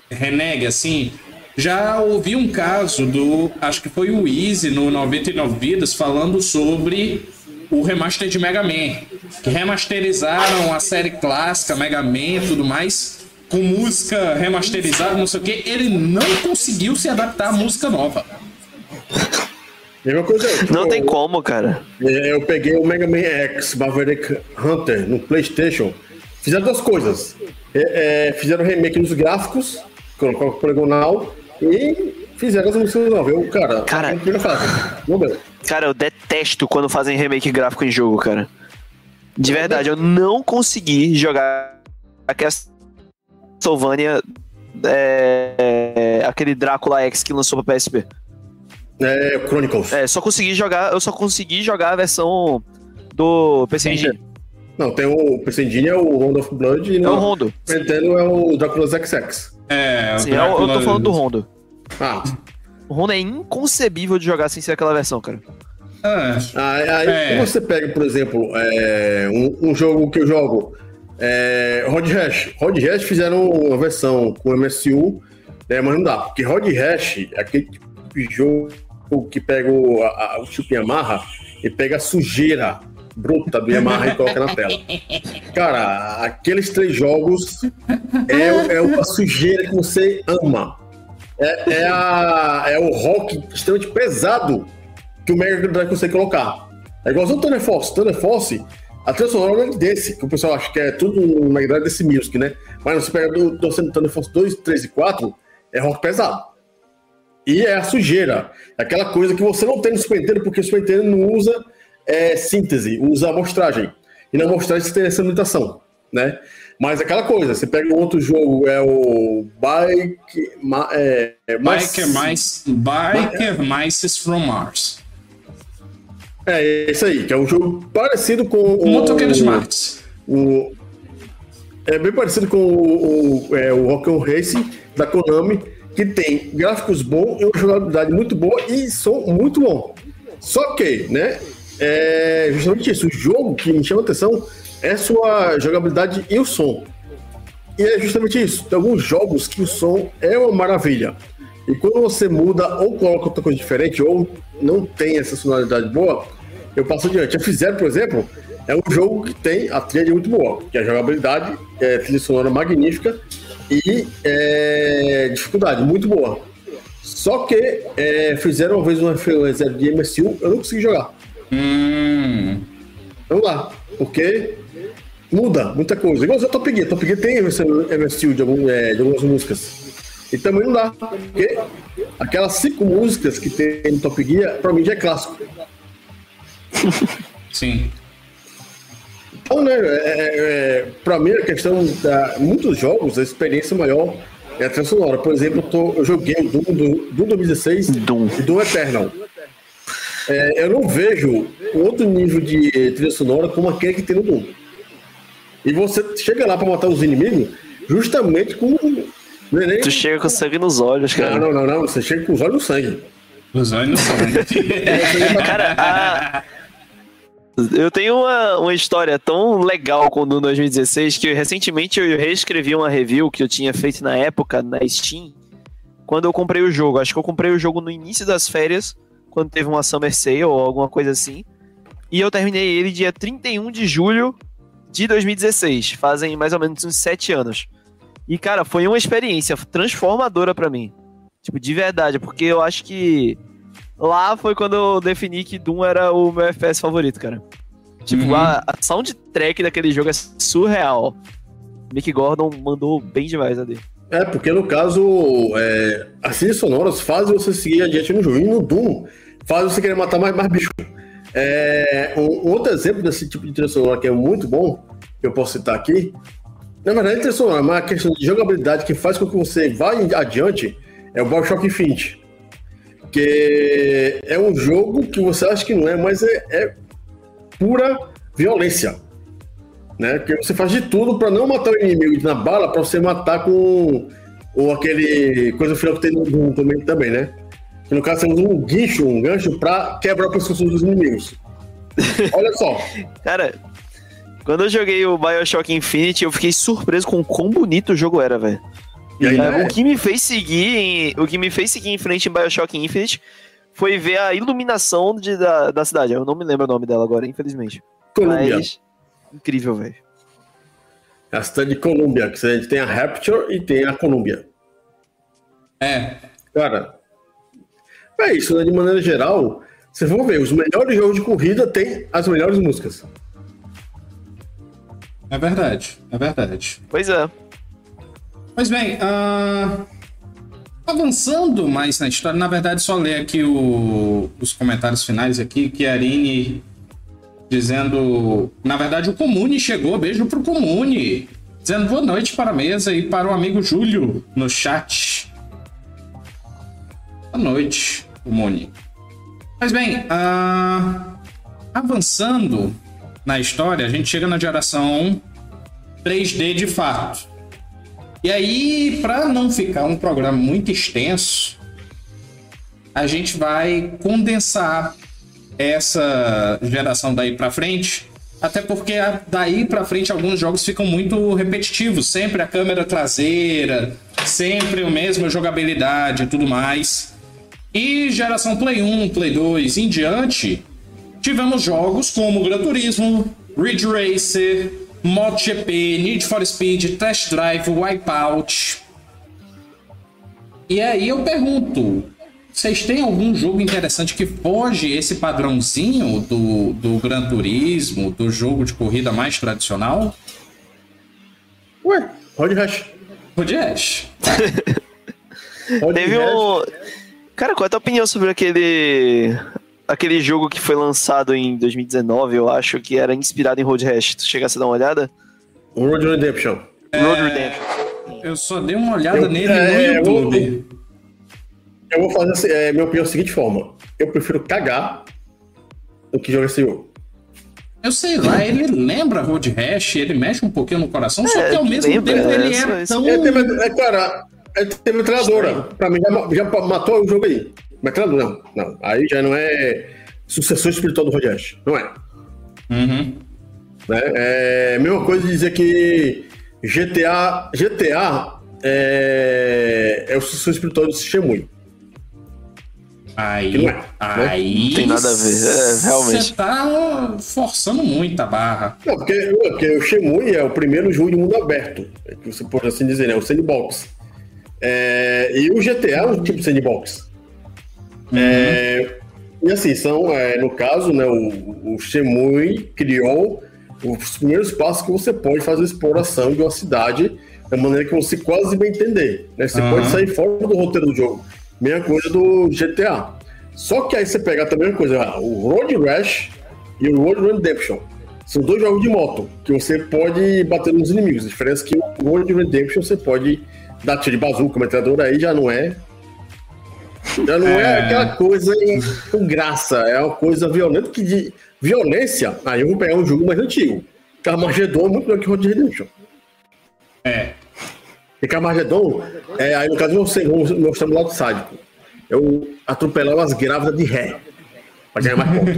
renegue assim. Já ouvi um caso do, acho que foi o Easy no 99 Vidas falando sobre o remaster de Mega Man, que remasterizaram a série clássica Mega Man e tudo mais com música remasterizada, não sei o que, ele não conseguiu se adaptar à música nova. Mesma coisa. tipo, Não tem como, cara. é, Eu peguei o Mega Man X Maverick Hunter no PlayStation. Fizeram duas coisas. É, é, fizeram remake nos gráficos, colocaram o poligonal e fizeram as músicas novas. Eu, cara, Cara- não fazer. Não deu. Cara, eu detesto quando fazem remake gráfico em jogo, cara. De verdade, eu não consegui jogar a Castlevania, é, aquele Drácula X que lançou pra PSP. É, Chronicles. É, só consegui jogar, eu só consegui jogar a versão do PC Engine. Não, tem o PC Engine é o Round of Blood e É o Rondo. Nintendo é o Drácula's XX. É, Sim, eu, eu tô Drácula- falando do Rondo. Ah, O Rondo é inconcebível de jogar sem ser aquela versão, cara. Ah, aí, aí É. você pega, por exemplo, é, um, um jogo que eu jogo, é, Rod Hash. Rod Hash fizeram uma versão com MSU, né, mas não dá, porque Rod Hash é aquele tipo de jogo que pega o, a, a- o chip Yamaha e pega a sujeira bruta do Yamaha e coloca na tela. Cara, aqueles três jogos é, é uma sujeira que você ama. É, é, a, é o rock extremamente pesado que o Mega Drive consegue colocar. É igualzinho o Thunder Force. Thunder Force, a trilha é desse, que o pessoal acha que é tudo no Mega Drive desse Music, né? Mas você pega do, do Thunder Force 2, 3 e 4, é rock pesado. E é a sujeira. É aquela coisa que você não tem no Super Nintendo, porque o Super Nintendo não usa é, síntese, usa amostragem. E na amostragem você tem essa limitação, né? Mas aquela coisa, você pega um outro jogo, é o Bike... É, é, Biker, Mice, Biker Mice from Mars. É, isso aí, que é um jogo parecido com o... Motoqueiros Marx. O, é bem parecido com o, o, é, o Rock Racing da Konami, que tem gráficos bons e uma jogabilidade muito boa e som muito bom. Só que, né, é justamente isso, o jogo que me chama atenção é sua jogabilidade e o som. E é justamente isso. Tem alguns jogos que o som é uma maravilha. E quando você muda ou coloca outra coisa diferente, ou não tem essa sonoridade boa, eu passo adiante. A Fizer, por exemplo, é um jogo que tem a trilha muito boa, que é a jogabilidade, é, trilha sonora magnífica e é, dificuldade muito boa. Só que é, fizeram uma vez uma reserva de MSU, eu não consegui jogar. Hum. Vamos lá, porque muda muita coisa. Igual o Top Gear. Top Gear tem MSU de, algum, é, de algumas músicas. E também não dá, porque aquelas cinco músicas que tem no Top Gear, pra mim já é clássico. Sim. Então, né, é, é, pra mim a questão da muitos jogos, a experiência maior é a trilha sonora. Por exemplo, eu, tô, eu joguei o Doom, do, Doom 2016 Doom. e Doom Eternal. É, eu não vejo outro nível de trilha sonora como aquele que tem no Doom. E você chega lá para matar os inimigos justamente com. É nem... Tu chega com sangue nos olhos, cara. Não, não, não, não. Você chega com os olhos no sangue. Os olhos no sangue. cara, a... Eu tenho uma, uma história tão legal com o Doom 2016 que recentemente eu reescrevi uma review que eu tinha feito na época na Steam quando eu comprei o jogo. Acho que eu comprei o jogo no início das férias, quando teve uma Summer Sale ou alguma coisa assim. E eu terminei ele dia 31 de julho de 2016. Fazem mais ou menos uns 7 anos. E, cara, foi uma experiência transformadora para mim. Tipo, de verdade, porque eu acho que Lá foi quando eu defini que Doom era o meu FPS favorito, cara. Tipo, uhum. a, a soundtrack daquele jogo é surreal. Mick Gordon mandou bem demais ali. É, porque no caso, é, as trilhas sonoras fazem você seguir adiante no jogo. E no Doom, faz você querer matar mais, mais bicho. É, um, outro exemplo desse tipo de trilha sonora que é muito bom, que eu posso citar aqui, na verdade, trilha sonora, mas a questão de jogabilidade que faz com que você vá adiante é o Bioshock Infinite. Que é um jogo que você acha que não é, mas é, é pura violência. Né? Que você faz de tudo para não matar o inimigo na bala, para você matar com ou aquele coisa final que tem no também, também, né? Que no caso você usa um guincho, um gancho para quebrar o pescoço dos inimigos. Olha só. Cara, quando eu joguei o BioShock Infinite, eu fiquei surpreso com o quão bonito o jogo era, velho. É, o que me fez seguir em, o que me fez seguir em frente em BioShock Infinite foi ver a iluminação de, da, da cidade. Eu não me lembro o nome dela agora, infelizmente. Columbia. Mas, incrível, velho. A cidade de Columbia, que a gente tem a Rapture e tem a Columbia. É. Cara, é isso, né? De maneira geral, vocês vão ver, os melhores jogos de corrida têm as melhores músicas. É verdade, é verdade. Pois é. Pois bem, uh, avançando mais na história, na verdade só ler aqui o, os comentários finais aqui, que a Arine dizendo, na verdade o Comune chegou, beijo pro Comune, dizendo boa noite para a mesa e para o amigo Júlio no chat. Boa noite, Comune. Mas bem, uh, avançando na história, a gente chega na geração 3D de fato. E aí, para não ficar um programa muito extenso, a gente vai condensar essa geração daí para frente, até porque daí para frente alguns jogos ficam muito repetitivos, sempre a câmera traseira, sempre a mesma jogabilidade e tudo mais. E geração Play 1, Play 2 em diante, tivemos jogos como Gran Turismo, Ridge Racer, MotoGP, Need for Speed, Test Drive, Wipeout. E aí eu pergunto, vocês têm algum jogo interessante que foge esse padrãozinho do, do Gran Turismo, do jogo de corrida mais tradicional? Ué, Road Rash. Road Rash. Teve um. Cara, qual é a tua opinião sobre aquele. Aquele jogo que foi lançado em 2019, eu acho, que era inspirado em Road Rash. Tu chegasse a dar uma olhada? Road Redemption. É... Road Redemption. Eu só dei uma olhada eu, nele é, no YouTube. Eu, eu vou fazer assim, é, minha opinião da seguinte forma. Eu prefiro cagar do que jogar esse jogo. Eu sei lá, ele lembra Road Rash, ele mexe um pouquinho no coração, é, só que ao mesmo lembra, tempo ele é, é tão. É, é, cara, é, teve treinadora. Pra mim, já, já matou o jogo aí. Mas treinador, não. Não. Aí já não é sucessor espiritual do Rash. Não é. Uhum. Né? É mesma coisa de dizer que GTA, GTA é, é o sucessor espiritual do Shenmue. Aí, é, aí né? não tem nada a ver, é, realmente. Você tá forçando muito a barra. Não, porque, porque o Shemui é o primeiro jogo de mundo aberto, que você pode assim dizer, né? O sandbox. É, e o GTA é um tipo de sandbox. Uhum. É, e assim, são, é, no caso, né, o, o Shemui criou os primeiros passos que você pode fazer exploração de uma cidade da maneira que você quase vai entender. Né? Você uhum. pode sair fora do roteiro do jogo. Mesma coisa do GTA. Só que aí você pega também uma coisa, o Road Rash e o Road Redemption. São dois jogos de moto que você pode bater nos inimigos. A diferença é que o Road Redemption você pode dar tiro de bazuca, metralhadora aí já não é. Já não é, é aquela coisa com graça, é uma coisa violenta que de violência. Aí eu vou pegar um jogo mais antigo. Carmageddon é muito melhor que Road Redemption. É. E Carmageddon, é, aí no caso vamos mostrar o lado sádico. Eu atropelava as grávidas de ré. Pra ganhar mais ponto.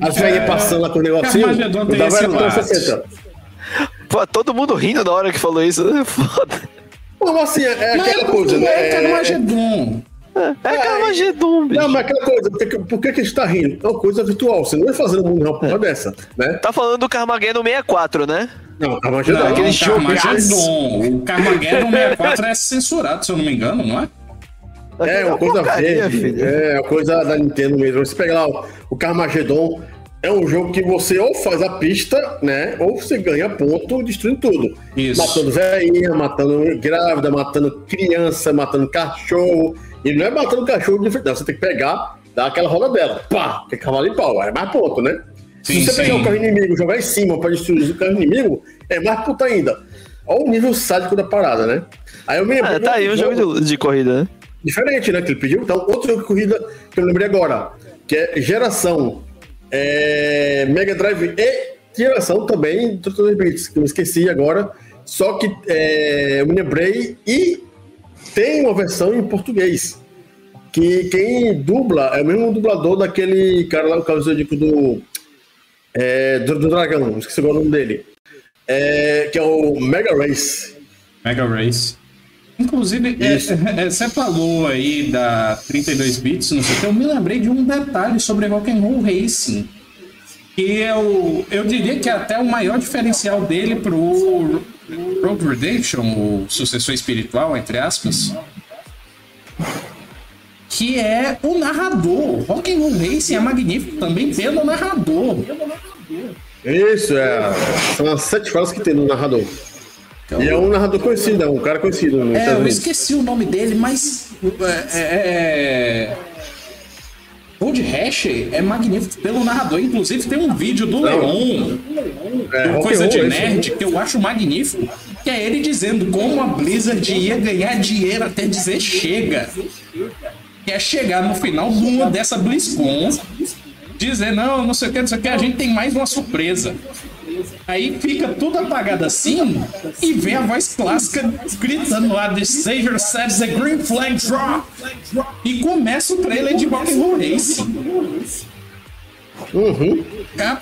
As velhas é, passando lá com o negocinho. Carmageddon tem esse Pô, todo mundo rindo na hora que falou isso. É foda. Mas assim, é, é aquela coisa, né? É Carmageddon. É, é Carmageddon, bicho. Não, mas aquela coisa, por que, que, a gente tá rindo? É uma coisa virtual, você não vai fazer no mundo uma porra dessa, né? Tá falando do Carmageddon 64, né? Não, Carmageddon. Não, aquele jogo. Carmageddon. O Carmageddon 64 é censurado, se eu não me engano, não é? É, uma coisa verde. É, uma coisa da Nintendo mesmo. Você pega lá o, o Carmageddon, é um jogo que você ou faz a pista, né? Ou você ganha ponto destruindo tudo. Isso. Matando velhinha, matando grávida, matando criança, matando cachorro. E não é matando cachorro de frente, não. Você tem que pegar, dar aquela roda dela. Pá! Que é cavalo em pau. É mais ponto, né? Sim, Se você sim. pegar o carro inimigo jogar em cima para destruir o carro inimigo, é mais puta ainda. Olha o nível sádico da parada, né? Aí eu me lembrei. Ah, tá aí um jogo, jogo de, de, corrida, né? Diferente, né? Que ele pediu. Então, outro jogo de corrida que eu lembrei agora, que é geração é, Mega Drive e geração também do 32 bits, que eu esqueci agora. Só que é, eu me lembrei e tem uma versão em português. Que quem dubla é o mesmo dublador daquele cara lá, o caso do é, do, do, Dragão, esqueci o nome dele. É, que é o Mega Race. Mega Race. Inclusive, é, é, você falou aí da 32 bits, não sei o que, eu me lembrei de um detalhe sobre Rock'n'Roll Racing. Que é o. Eu diria que é até o maior diferencial dele pro Road Redemption, o sucessor espiritual, entre aspas. Que é o narrador. Rock'n'Roll Racing é magnífico também pelo narrador. Isso, é. São as sete falas que tem no narrador. Então, e é um narrador conhecido, é um cara conhecido. é, eu esqueci o nome dele, mas. É, é, é Gold Hash é magnífico pelo narrador. Inclusive, tem um vídeo do Leon, é, Coisa de Nerd, que eu acho magnífico, que é ele dizendo como a Blizzard ia ganhar dinheiro até dizer chega. Que é chegar no final de uma dessa BlizzCon, dizer, não, não sei o que, não sei o que, a gente tem mais uma surpresa. Aí fica tudo apagado assim e vem a voz clássica gritando lá: The Savior says the green flag drop. E começa o trailer de Rock'n'Roll Racing. Uhum.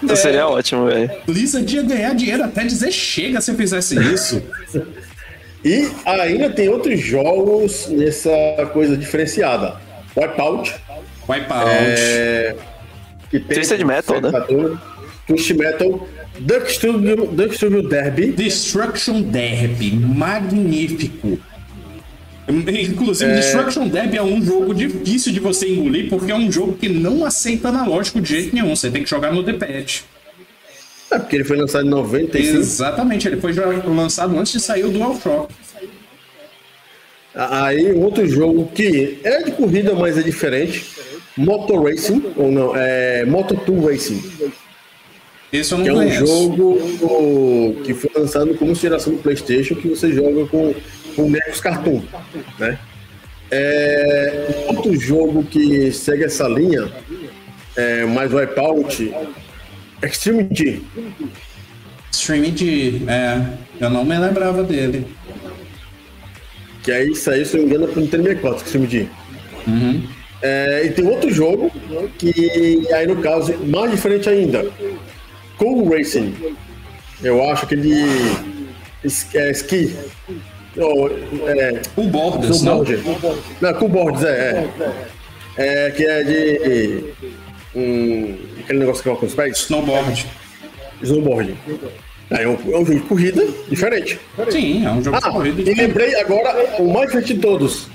É, seria ótimo, velho. Blizzard ia ganhar dinheiro até dizer chega se fizesse isso. e ainda tem outros jogos nessa coisa diferenciada. Wipeout. Wipeout. É... Que tem Twisted Metal, né? Twisted Metal Destruction Derby. Destruction Derby, magnífico. Inclusive, é... Destruction Derby é um jogo difícil de você engolir, porque é um jogo que não aceita analógico de jeito nenhum. Você tem que jogar no D-pad. É, porque ele foi lançado em 95. Exatamente, ele foi lançado antes de sair o DualShock. Aí, outro jogo que é de corrida, mas é diferente. Motor Racing, ou não, é Moto 2 Racing. Esse eu não que conheço. é um jogo que foi lançado como geração do PlayStation, que você joga com, com bonecos cartoon, né? É, outro jogo que segue essa linha, é, mais Wipeout, Extreme G. Stream de. É, eu não me lembrava dele. Que aí saiu, se não me engano, pro Nintendo 64, Extreme G. Uhum. É, e tem outro jogo que aí no caso mais diferente ainda. Cool Racing. Eu acho que ele es- é ski. Ou, é, O Borders, não? Não, Cool Boards, é, é. É, que é de. hum, aquele negócio que coloca os pés. Snowboard. Snowboard. É um, é um jogo de corrida diferente. Sim, é um jogo de Ah, corrida. e lembrei agora o mais divertido de todos.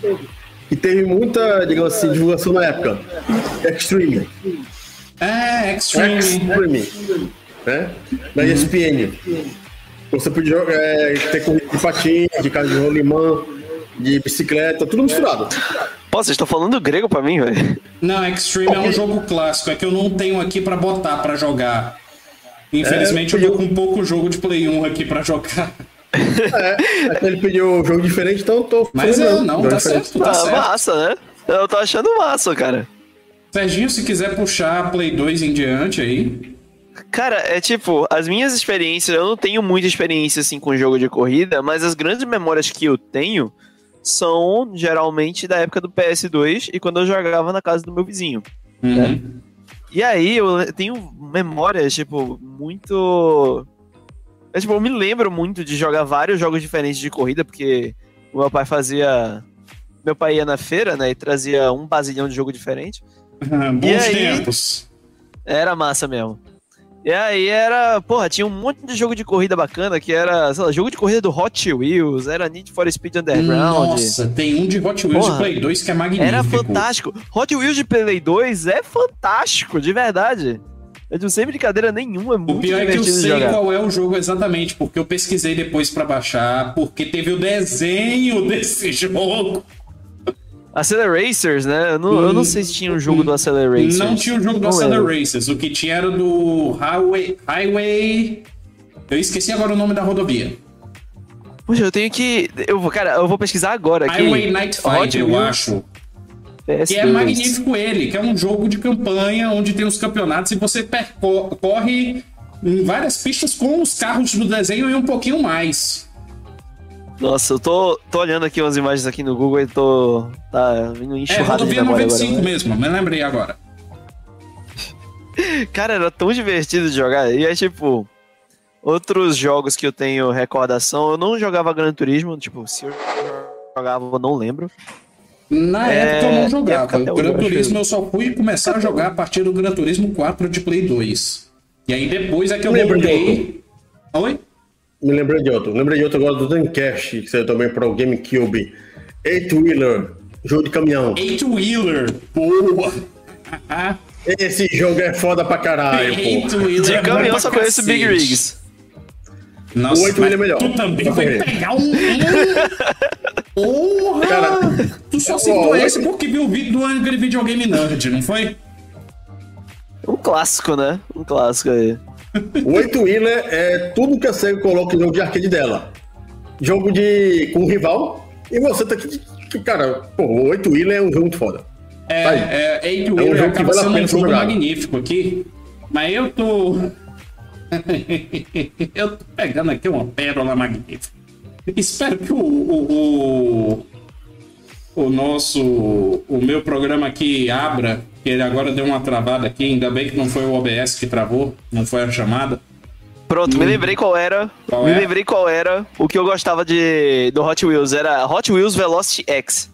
Que teve muita, digamos assim, divulgação na época. Extreme. É, Extreme. Extreme. Né? Na Uhum. ESPN. Você podia jogar, é, ter corrida de patins, de carro de rolimã, de bicicleta, tudo misturado. Pô, vocês estão falando grego pra mim, velho? Não, Extreme é um jogo clássico. É que eu não tenho aqui pra botar pra jogar. Infelizmente É, eu tô com pouco jogo de Play 1 aqui pra jogar. É, é ele pediu um jogo diferente, então eu tô Mas falando, é, não, tá certo, tá ah, certo. massa, né? Eu tô achando massa, cara. Serginho, se quiser puxar Play 2 em diante aí. Cara, é tipo, as minhas experiências, eu não tenho muita experiência assim com jogo de corrida, mas as grandes memórias que eu tenho são geralmente da época do PS2 e quando eu jogava na casa do meu vizinho. Uhum. E aí eu tenho memórias, tipo, muito. É, tipo, eu me lembro muito de jogar vários jogos diferentes de corrida, porque o meu pai fazia. Meu pai ia na feira, né, e trazia um basilhão de jogo diferente. Bons aí? tempos. Era massa mesmo. E aí era, porra, tinha um monte de jogo de corrida bacana, que era, sei lá, jogo de corrida do Hot Wheels, era Need for Speed Underground. Nossa, tem um de Hot Wheels Porra. de Play 2 que é magnífico. Era fantástico. Hot Wheels de Play 2 é fantástico, de verdade. Eu não sei brincadeira nenhuma, é O muito pior é que eu sei jogar. qual é o jogo exatamente, porque eu pesquisei depois pra baixar, porque teve o desenho desse jogo. Acceleracers, né? Eu não, eu não sei se tinha um jogo do Acceleracers. Não tinha o jogo do Não Acceler lembro. Racers, o que tinha era do Highway. Highway. Eu esqueci agora o nome da rodovia. Poxa, eu tenho que. Eu vou, cara, eu vou pesquisar agora aqui. Highway Night Fight, eu acho. PS2. Que é magnífico ele, que é um jogo de campanha onde tem os campeonatos e você percorre em várias pistas com os carros do desenho e um pouquinho mais. Nossa, eu tô, tô olhando aqui umas imagens aqui no Google e tô. Tá vindo É, enxurrada de rodovia memória 95 agora. mesmo, me lembrei agora. Cara, era tão divertido de jogar. E é tipo. Outros jogos que eu tenho recordação, eu não jogava Gran Turismo, tipo, se eu jogava, eu não lembro. Na É, época eu não época jogava. O Gran Turismo eu só fui começar a jogar a partir do Gran Turismo 4 de Play 2. E aí depois é que eu voltei. Oi? Me lembrei de outro. Lembrei de outro agora do Dreamcast, que saiu também para o GameCube. Eight Wheeler, jogo de caminhão. Eight Wheeler. Boa! Esse jogo é foda pra caralho, Eight pô. Wheeler. De é caminhão só conheço Big. Rigs. Nossa, O Eight Wheeler é melhor. Tu também vai pegar um. Porra! Cara, tu só citou o esse porque viu o vídeo do Angry Video Game Nerd, não foi? Um clássico, né? Um clássico aí. O Eight Wheeler é tudo que a SEGA coloca em jogo de arcade dela. Jogo de com um rival. E você tá aqui. que, Cara, pô, o Eight Wheeler é um jogo muito foda. É, Tá é, Eight um Wheeler jogo que acaba vale a sendo um jogo jogado. magnífico aqui. Mas eu tô. eu tô pegando aqui uma pérola magnífica. Espero que o, o, o, o nosso. O meu programa aqui abra. Que ele agora deu uma travada aqui. Ainda bem que não foi o OBS que travou, não foi a chamada. Pronto, me lembrei qual era. Qual me é? lembrei qual era o que eu gostava de do Hot Wheels. Era Hot Wheels Velocity X.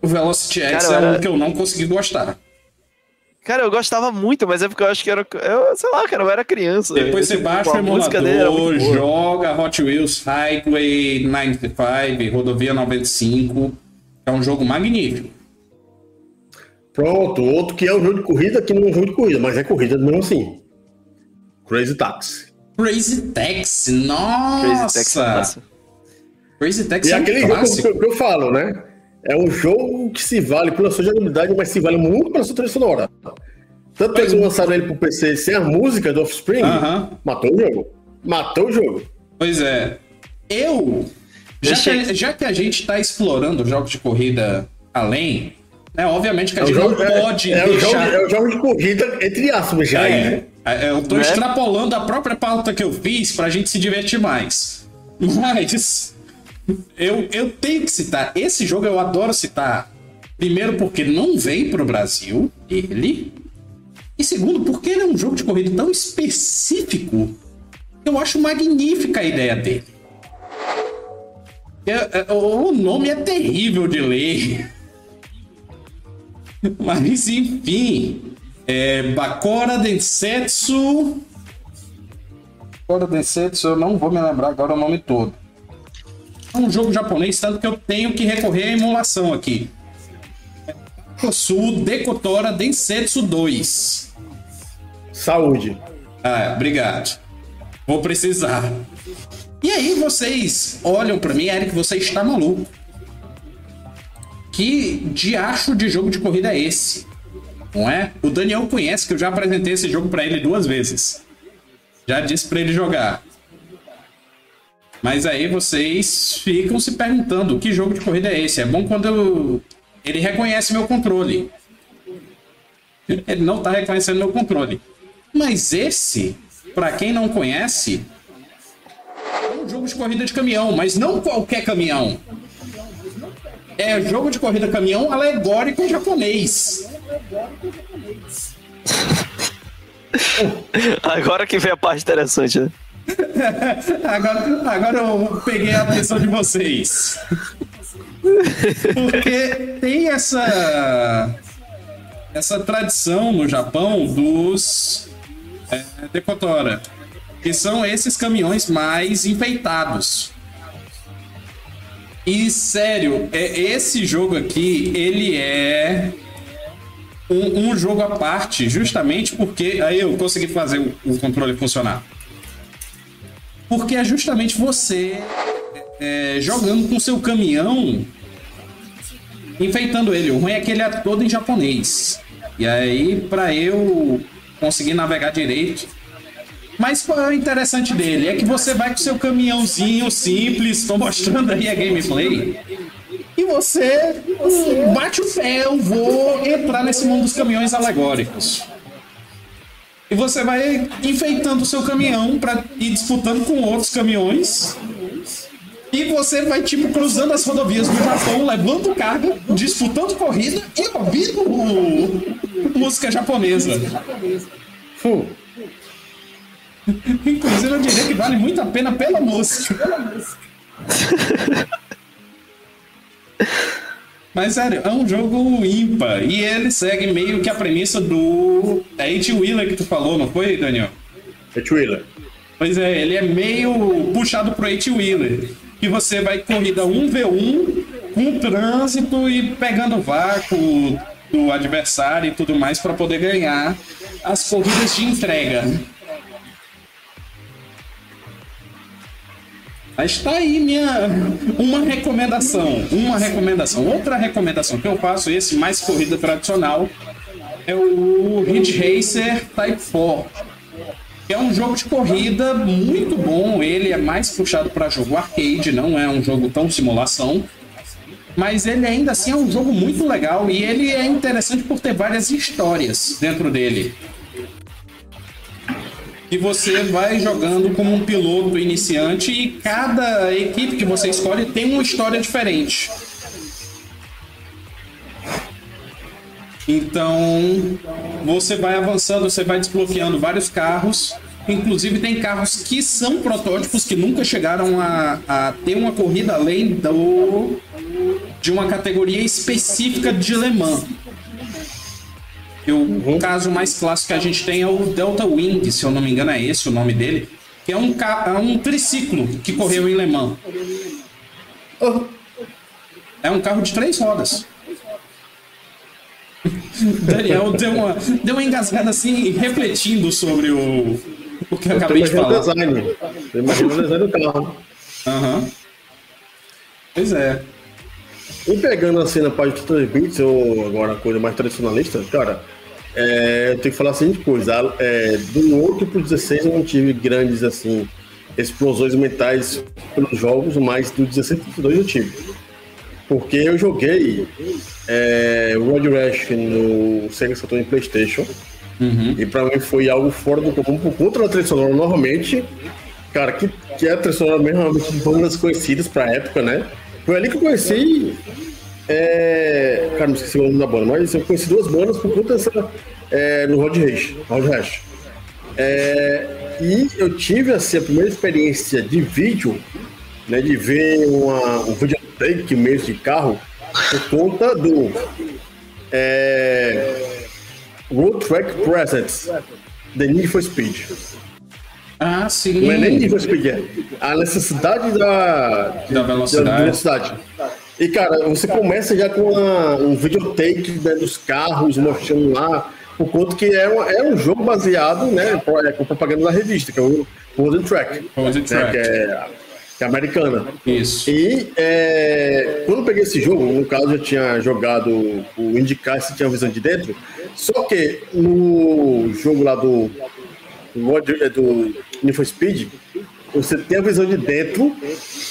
O Velocity X Cara, é era- um que eu não consegui gostar. Cara, eu gostava muito, mas é porque eu acho que era. Eu, sei lá, cara, eu era criança. Depois você Tipo, baixa o a música dele era emulador, joga Hot Wheels Highway 95, Rodovia 95. É um jogo magnífico. Pronto, outro que é um jogo de corrida, que não é um jogo de corrida, mas é corrida mesmo assim. Crazy Taxi. Crazy Taxi, nossa! Crazy Taxi é massa. Crazy Taxi E é um aquele jogo clássico. que eu, que eu falo, né? É um jogo que se vale pela sua jogabilidade, mas se vale muito pela sua trilha sonora. Tanto que eles lançaram ele pro PC sem a música do Offspring, Aham. matou o jogo. Matou o jogo. Pois é. Eu, já que, já que a gente está explorando jogos de corrida além, né? Obviamente que a É gente jogo, não é- pode é, jogo, deixar. é um jogo de corrida, entre aspas, já. É, é, eu tô Né? extrapolando a própria pauta que eu fiz pra gente se divertir mais. Mas eu, eu tenho que citar. Esse jogo eu adoro citar. Primeiro, porque não veio pro Brasil, ele. E segundo, porque ele é um jogo de corrida tão específico eu acho magnífica a ideia dele. É- é- o nome é terrível de ler. Mas enfim. É, Bakora Densetsu. Bakora Densetsu, eu não vou me lembrar agora o nome todo. É um jogo japonês, tanto que eu tenho que recorrer à emulação aqui. Kosu Dekotora Densetsu 2. Saúde. Ah, obrigado. Vou precisar. E aí vocês olham pra mim, Eric, você está maluco. Que diacho de jogo de corrida é esse? Não é? O Daniel conhece que eu já apresentei esse jogo pra ele duas vezes. Já disse pra ele jogar. Mas aí vocês ficam se perguntando que jogo de corrida é esse? É bom quando eu- ele reconhece meu controle. Ele não tá reconhecendo meu controle. Mas esse, pra quem não conhece, é um jogo de corrida de caminhão, mas não qualquer caminhão. É jogo de corrida caminhão alegórico japonês. Agora que vem a parte interessante, né? Agora, agora eu peguei a atenção de vocês. Porque tem essa essa tradição no Japão dos é, decotora, que são esses caminhões mais enfeitados. E sério, é, esse jogo aqui, ele é um, um jogo à parte, justamente porque aí eu consegui fazer o, o controle funcionar. Porque é justamente você é, jogando com seu caminhão, enfeitando ele. O ruim é que ele é todo em japonês. E aí, pra eu conseguir navegar direito. Mas qual é o interessante dele? É que você vai com seu caminhãozinho simples, tô mostrando aí a gameplay. E você bate o pé, eu vou entrar nesse mundo dos caminhões alegóricos. E você vai enfeitando o seu caminhão para ir disputando com outros caminhões. E você vai, tipo, cruzando as rodovias do Japão, levando carga, disputando corrida e ouvindo música japonesa. Hum. Inclusive, eu diria que vale muito a pena pela música. Mas, sério, é um jogo ímpar. E ele segue meio que a premissa do. É 8 Wheeler que tu falou, não foi, Daniel? É Twiller. Pois é, ele é meio puxado pro 8 Wheeler. Que você vai corrida 1v1 com trânsito e pegando vácuo do adversário e tudo mais para poder ganhar as corridas de entrega. Mas tá aí minha uma recomendação, uma recomendação. Outra recomendação que eu faço, esse mais corrida tradicional, é o Ridge Racer Type 4. Que é um jogo de corrida muito bom. Ele é mais puxado para jogo arcade, não é um jogo tão simulação. Mas ele ainda assim é um jogo muito legal e ele é interessante por ter várias histórias dentro dele. E você vai jogando como um piloto iniciante e cada equipe que você escolhe tem uma história diferente. Então, você vai avançando, você vai desbloqueando vários carros. Inclusive, tem carros que são protótipos que nunca chegaram a, a ter uma corrida além do, de uma categoria específica de Le Mans. E o caso mais clássico que a gente tem é o Delta Wing, se eu não me engano, é esse o nome dele, que é um, é um triciclo que correu em Le Mans. É um carro de três rodas. Daniel deu uma, deu uma engasgada assim, refletindo sobre o, O que eu, eu acabei de falar. Design. Eu imagino o design do carro. Aham. Uhum. Pois é. E pegando assim na parte de 3 bits, ou agora coisa mais tradicionalista, cara, é, eu tenho que falar a seguinte coisa: é, do 8 pro 16 eu não tive grandes assim explosões mentais pelos jogos, mas do 16 pro 2 eu tive. Porque eu joguei é, Road Rash no Sega Saturn PlayStation. Uhum. E pra mim foi algo fora do comum por conta da trilha sonora, novamente. Cara, que, que é a trilha sonora mesmo, realmente de bandas conhecidas pra época, né? Foi ali que eu conheci. É... Cara, não esqueci o nome da banda, mas eu conheci duas bandas por conta dessa. É, no Road Rash. Road Rash. É, e eu tive assim, a primeira experiência de vídeo, né, de ver uma, um videotape mesmo de carro, por conta do é, Road Track Presence, The Need for Speed. Ah, sim. Não é nem Need for Speed, é a necessidade da, da, velocidade. da velocidade. E, cara, você começa já com uma, um videotape né, dos carros mostrando lá por conta que é um, é um jogo baseado, né, é, com propaganda da revista, que é o Golden Track. Golden né, Track. Que é, que é americana. Isso. E é, quando eu peguei esse jogo, no caso eu tinha jogado o Indicar se tinha visão de dentro, só que no jogo lá do do, é, do Need for Speed, você tem a visão de dentro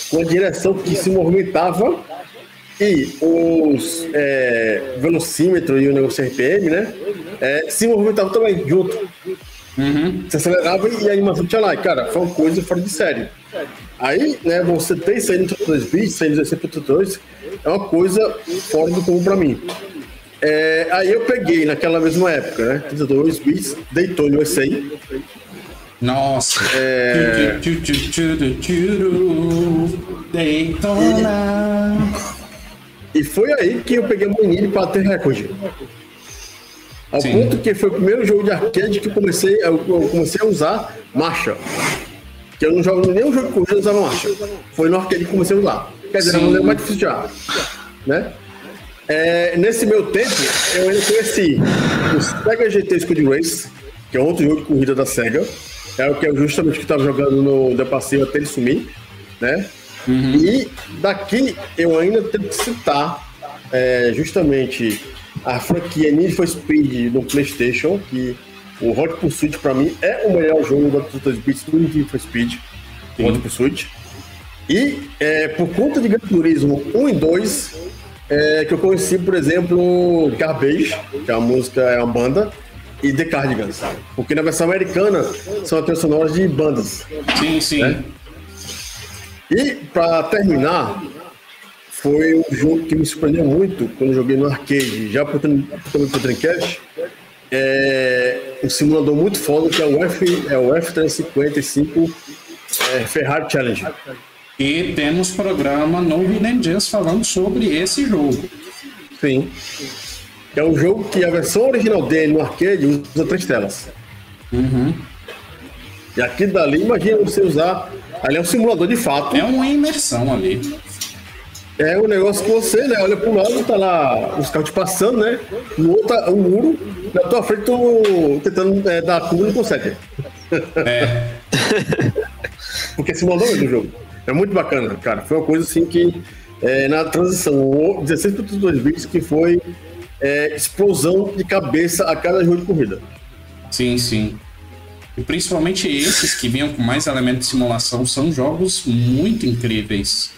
com a direção que se movimentava e os é, velocímetro e o negócio RPM, né? É, se movimentavam também junto. Uhum. Você acelerava e a animação tinha lá. E, cara, foi uma coisa fora de série. Aí, né, você tem saindo no 2 bits, saindo 16.2, é uma coisa fora do comum pra mim. É, aí eu peguei naquela mesma época, né? 32 bits, deitou no USA. Nossa! É... Daytona! E foi aí que eu peguei o menino para ter recorde. Ao Sim. ponto que foi o primeiro jogo de arcade que eu comecei, eu comecei a usar marcha. Que eu não jogo nenhum jogo de corrida usava marcha. Foi no arcade que comecei a usar. Quer dizer, Sim. é mais difícil já. Né? É, nesse meu tempo, eu ainda conheci o Sega GT Speed Race, que é outro jogo de corrida da Sega. É o que eu justamente que estava jogando no The Passeio até ele sumir, né? Uhum. E daqui eu ainda tenho que citar é, justamente a franquia Need for Speed no PlayStation, que o Hot Pursuit para mim é o melhor jogo da 2 bits do Need for Speed, o Hot Pursuit. E é, por conta de Gran Turismo 1 e 2, é, que eu conheci, por exemplo, Garbage, que é uma música, é uma banda, e The Cardigans. Porque na versão americana são trilhas sonoras de bandas. Sim, sim. Né? E para terminar, foi um jogo que me surpreendeu muito quando joguei no arcade, já por o Dreamcast. É um simulador muito foda que é o, F, é o F355 é, Ferrari Challenge. E temos programa no Hidden Gems falando sobre esse jogo. Sim. É um jogo que a versão original dele no arcade usa três telas. Uhum. E aqui dali, imagina você usar. Ali é um simulador de fato. É uma imersão ali. É um negócio que você, né? Olha pro lado, tá lá os carros te passando, né? No outro, um muro, na tua frente, tu tentando é, dar curva e não consegue. É. Porque simulador do jogo. É muito bacana, cara. Foi uma coisa assim que, é, na transição, 16.2 bits, que foi é, explosão de cabeça a cada jogo de corrida. Sim, sim. E principalmente esses que vinham com mais elementos de simulação são jogos muito incríveis.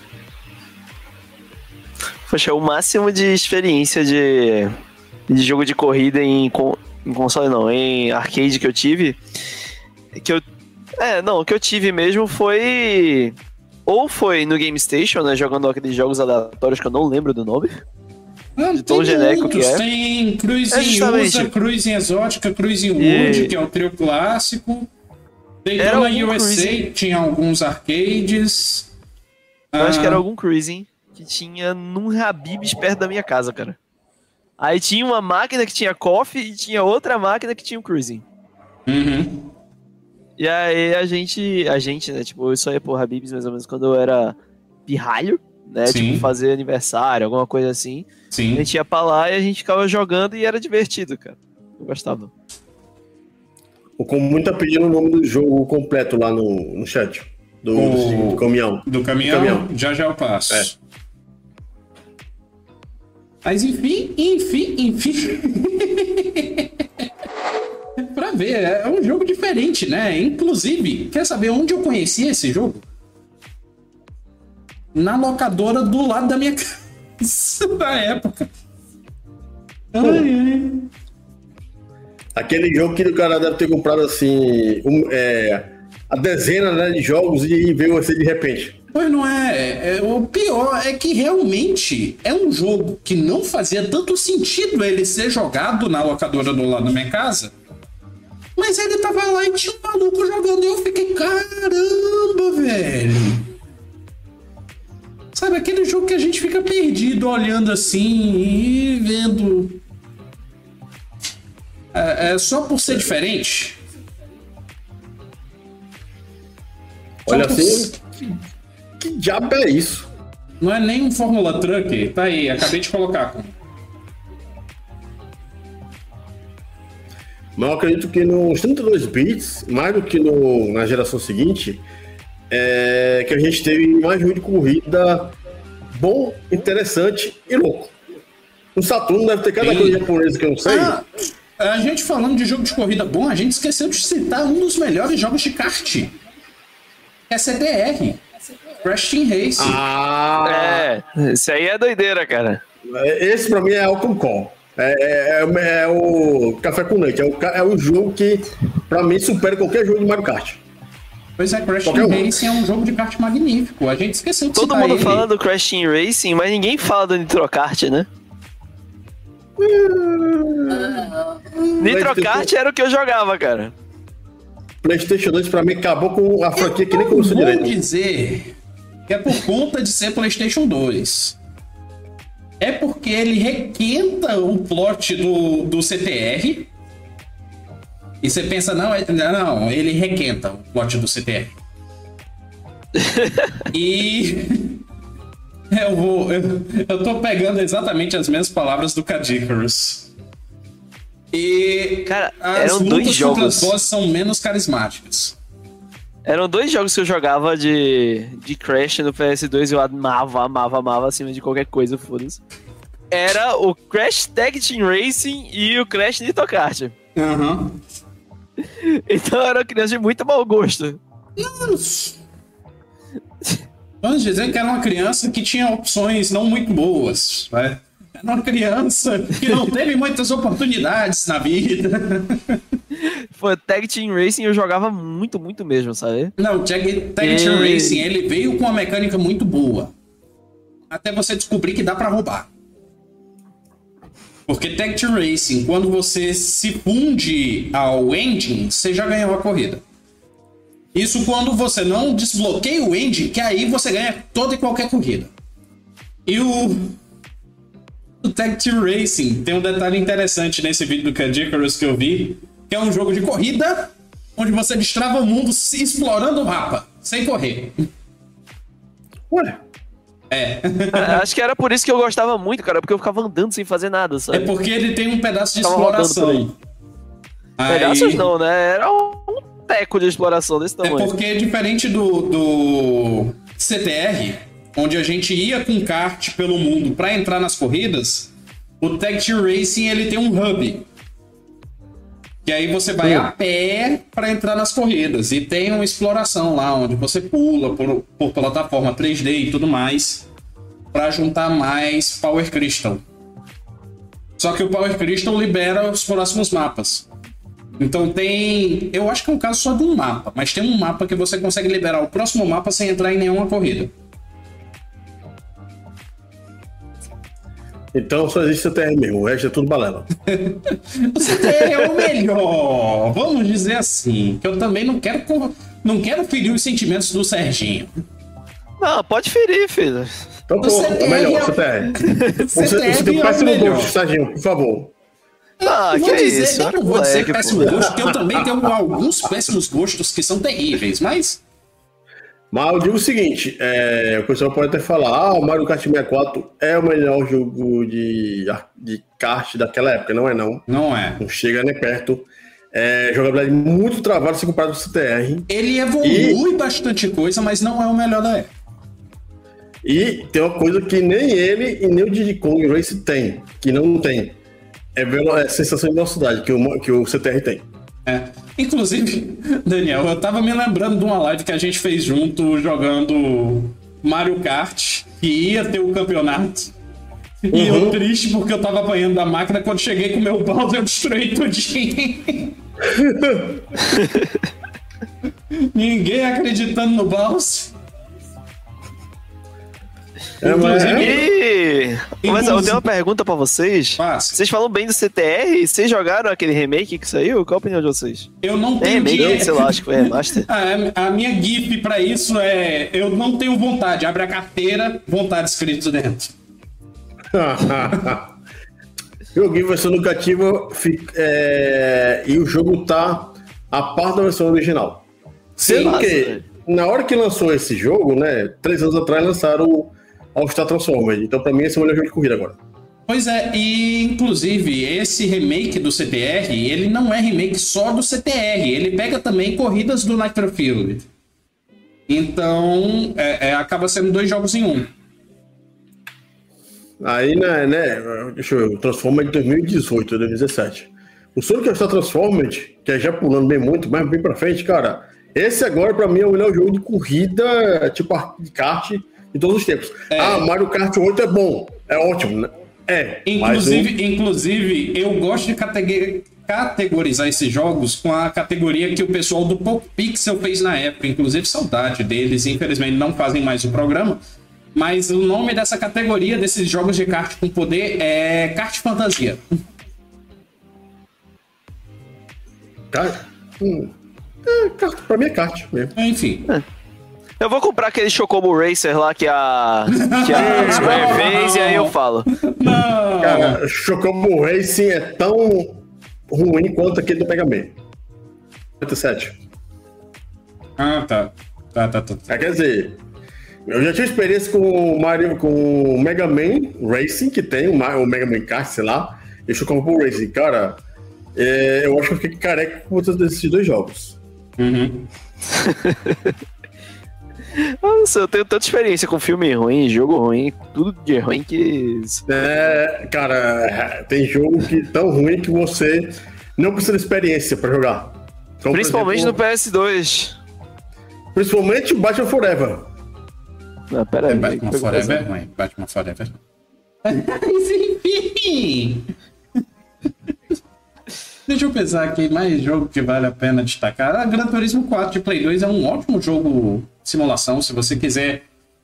Poxa, o máximo de experiência de, de jogo de corrida em, em console não, em arcade que eu tive, que eu é, não, o que eu tive mesmo foi ou foi no Game Station, né, jogando aqueles jogos aleatórios que eu não lembro do nome. Não, de tão genérico outros, que é. Tem Cruising é USA, Cruising Exótica, Cruising Wood, e... que é o trio clássico. Daytona USA cruising. tinha alguns arcades. Eu ah. acho que era ah. algum Cruising que tinha num Habib's perto da minha casa, cara. Aí tinha uma máquina que tinha coffee e tinha outra máquina que tinha um Cruising. Uhum. E aí a gente, a gente, né, tipo, eu só ia pro Habib's mais ou menos quando eu era pirralho né? Sim. Tipo, fazer aniversário, alguma coisa assim. Sim. A gente ia pra lá e a gente ficava jogando e era divertido, cara. Eu gostava. O como tá pedindo o nome do jogo completo lá no, no chat. Do, O- do caminhão. Do caminhão, caminhão. já já eu passo. É. Mas enfim, enfim, enfim. pra ver, é um jogo diferente, né? Inclusive, quer saber onde eu conheci esse jogo? Na locadora do lado da minha casa, da época. Ai, ai. Aquele jogo que o cara deve ter comprado assim. um- é, a dezena né, de jogos e veio você de repente. Pois não é. é. O pior é que realmente é um jogo que não fazia tanto sentido ele ser jogado na locadora do lado da minha casa. Mas ele tava lá e tinha um maluco jogando e eu fiquei, caramba, velho. Sabe, aquele jogo que a gente fica perdido olhando assim e vendo. É, é só por ser diferente. Só Olha por assim. Que, que diabo é isso? Não é nem um Fórmula Truck. Tá aí, acabei de colocar. Mas eu acredito que nos 32 bits, mais do que no, na geração seguinte, é que a gente teve mais jogo de corrida bom, interessante e louco. No Saturno deve ter cada Sim. coisa japonesa que eu não sei. Ah, a gente falando de jogo de corrida bom, a gente esqueceu de citar um dos melhores jogos de kart. É CDR. Crash Team Race. Ah, É, isso aí é doideira, cara. esse pra mim é Alcon Call. É, é- é- é o Café com Leite. É o, é o jogo que, pra mim, supera qualquer jogo de Mario Kart. Pois é, Crash Team um. Racing é um jogo de kart magnífico. A gente esqueceu de Todo citar mundo ele. fala do Crash Team Racing, mas ninguém fala do Nitrocart, né? Nitrocart era o que eu jogava, cara. PlayStation 2 pra mim acabou com a franquia que nem Eu começou vou direito. dizer que é por conta de ser PlayStation 2. É porque ele requenta o plot do, do CTR. E você pensa, não, é- não, ele requenta o plot do CTR. e eu vou. Eu, eu tô pegando exatamente as mesmas palavras do Cadicarus. E Cara, as eram dois jogos. as são menos carismáticas. Eram dois jogos que eu jogava de, de Crash no PS2 e eu amava, amava, amava acima de qualquer coisa, foda-se. Era o Crash Tag Team Racing e o Crash Nitrocart. Aham. Então era uma criança de muito mau gosto. Vamos dizer que era uma criança que tinha opções não muito boas. Né? Era uma criança que não teve muitas oportunidades na vida. Foi Tag Team Racing eu jogava muito, muito mesmo, sabe? Não, Tag, Tag Team Ei. Racing ele veio com uma mecânica muito boa. Até você descobrir que dá pra roubar. Porque Team Racing, quando você se funde ao engine, você já ganhou a corrida. Isso quando você não desbloqueia o engine, que aí você ganha toda e qualquer corrida. E o, o Tag Team Racing tem um detalhe interessante nesse vídeo do Candicarus que eu vi, que é um jogo de corrida onde você destrava o mundo se explorando o mapa, sem correr. Ué, É. Acho que era por isso que eu gostava muito, cara, porque eu ficava andando sem fazer nada, É sabe? porque ele tem um pedaço de exploração. Aí- Pedaços não, né? Era um teco de exploração desse É tamanho. porque diferente do, do CTR, onde a gente ia com kart pelo mundo para entrar nas corridas, o Tag Team Racing ele tem um hub. Que aí você vai Hum. a pé para entrar nas corridas. E tem uma exploração lá, onde você pula por, por plataforma 3D e tudo mais, para juntar mais Power Crystal. Só que o Power Crystal libera os próximos mapas. Então tem. Eu acho que é um caso só de um mapa, mas tem um mapa que você consegue liberar o próximo mapa sem entrar em nenhuma corrida. Então só existe CTR mesmo, o resto é tudo balela. O CTR é o melhor! Vamos dizer assim. Que eu também não quero, não quero ferir os sentimentos do Serginho. Não, pode ferir, filho. Então, O pô, CTR é melhor, é o- CTR. Você, CTR é o péssimo melhor. gosto, Serginho, por favor. Ah, Não que vou dizer, isso? eu não vou dizer péssimo gosto, porque eu também tenho alguns péssimos gostos que são terríveis, mas. Mas eu digo o seguinte, é, o pessoal pode até falar, ah, o Mario Kart 64 é o melhor jogo de, de kart daquela época. Não é não. Não é. Não chega nem perto. É, jogabilidade muito travada se comparado com o CTR. Ele evolui e... bastante coisa, mas não é o melhor da época. E tem uma coisa que nem ele e nem o Diddy Kong Race tem, que não tem. É, é sensação de velocidade que o, que o CTR tem. É. Inclusive, Daniel, eu tava me lembrando de uma live que a gente fez junto jogando Mario Kart, que ia ter o campeonato. Uhum. E eu uhum. triste porque eu tava apanhando da máquina. Quando cheguei com o meu Bowser, eu destruí tudinho. Ninguém acreditando no Bowser. É, mas... E... mas eu tenho uma pergunta pra vocês. Fácil. Vocês falam bem do CTR? Vocês jogaram aquele remake que saiu? Qual a opinião de vocês? Eu não tenho. É remake, é... sei lá, acho que foi remaster. a, a minha GIF pra isso é. Eu não tenho vontade. Abre a carteira, vontade escrito dentro. Joguei versão educativa é, e o jogo tá a parte da versão original. Sendo que, na hora que lançou esse jogo, né? Três anos atrás lançaram o All-Star Transformers. Então, pra mim, esse é o melhor jogo de corrida agora. Pois é, e inclusive esse remake do CTR, ele não é remake só do CTR, ele pega também corridas do Nitro Field. Então, é, é, acaba sendo dois jogos em um. Aí, né, né deixa eu ver, Transformers de 2018, 2017. O Sonic Star Transformed, que é já pulando bem muito, mas bem pra frente, cara, esse agora pra mim é o melhor jogo de corrida, tipo de kart de todos os tempos. É. Ah, Mario Kart 8 é bom, é ótimo, né? É. Inclusive, inclusive eu gosto de categorizar esses jogos com a categoria que o pessoal do Pop Pixel fez na época. Inclusive, saudade deles. Infelizmente, não fazem mais o programa. Mas o nome dessa categoria, desses jogos de kart com poder, é Kart Fantasia. Kart? Hum. É, pra mim é kart mesmo. Enfim. É. Eu vou comprar aquele Chocobo Racer lá que a, que a Square fez e aí eu falo. Não. Cara, Chocobo Racing é tão ruim quanto aquele do Mega Man. 57. Ah, tá. Tá, tá, tá. É, quer dizer, eu já tive experiência com o Mario, com o Mega Man Racing, que tem o, Mega Man Kart, sei lá, e o Chocobo Racing. Cara, é, eu acho que eu fiquei careca com desses dois jogos. Uhum. Nossa, eu tenho tanta experiência com filme ruim, jogo ruim, tudo de ruim que. É, cara, tem jogo que tão ruim que você não precisa de experiência pra jogar. Então, Principalmente exemplo, no PS2. Principalmente o Batman Forever. Não, pera aí. É, Batman Forever é ruim. Batman Forever. Mas enfim. Deixa eu pensar aqui, mais jogo que vale a pena destacar. A Gran Turismo 4 de Play 2 é um ótimo jogo simulação. Se você quiser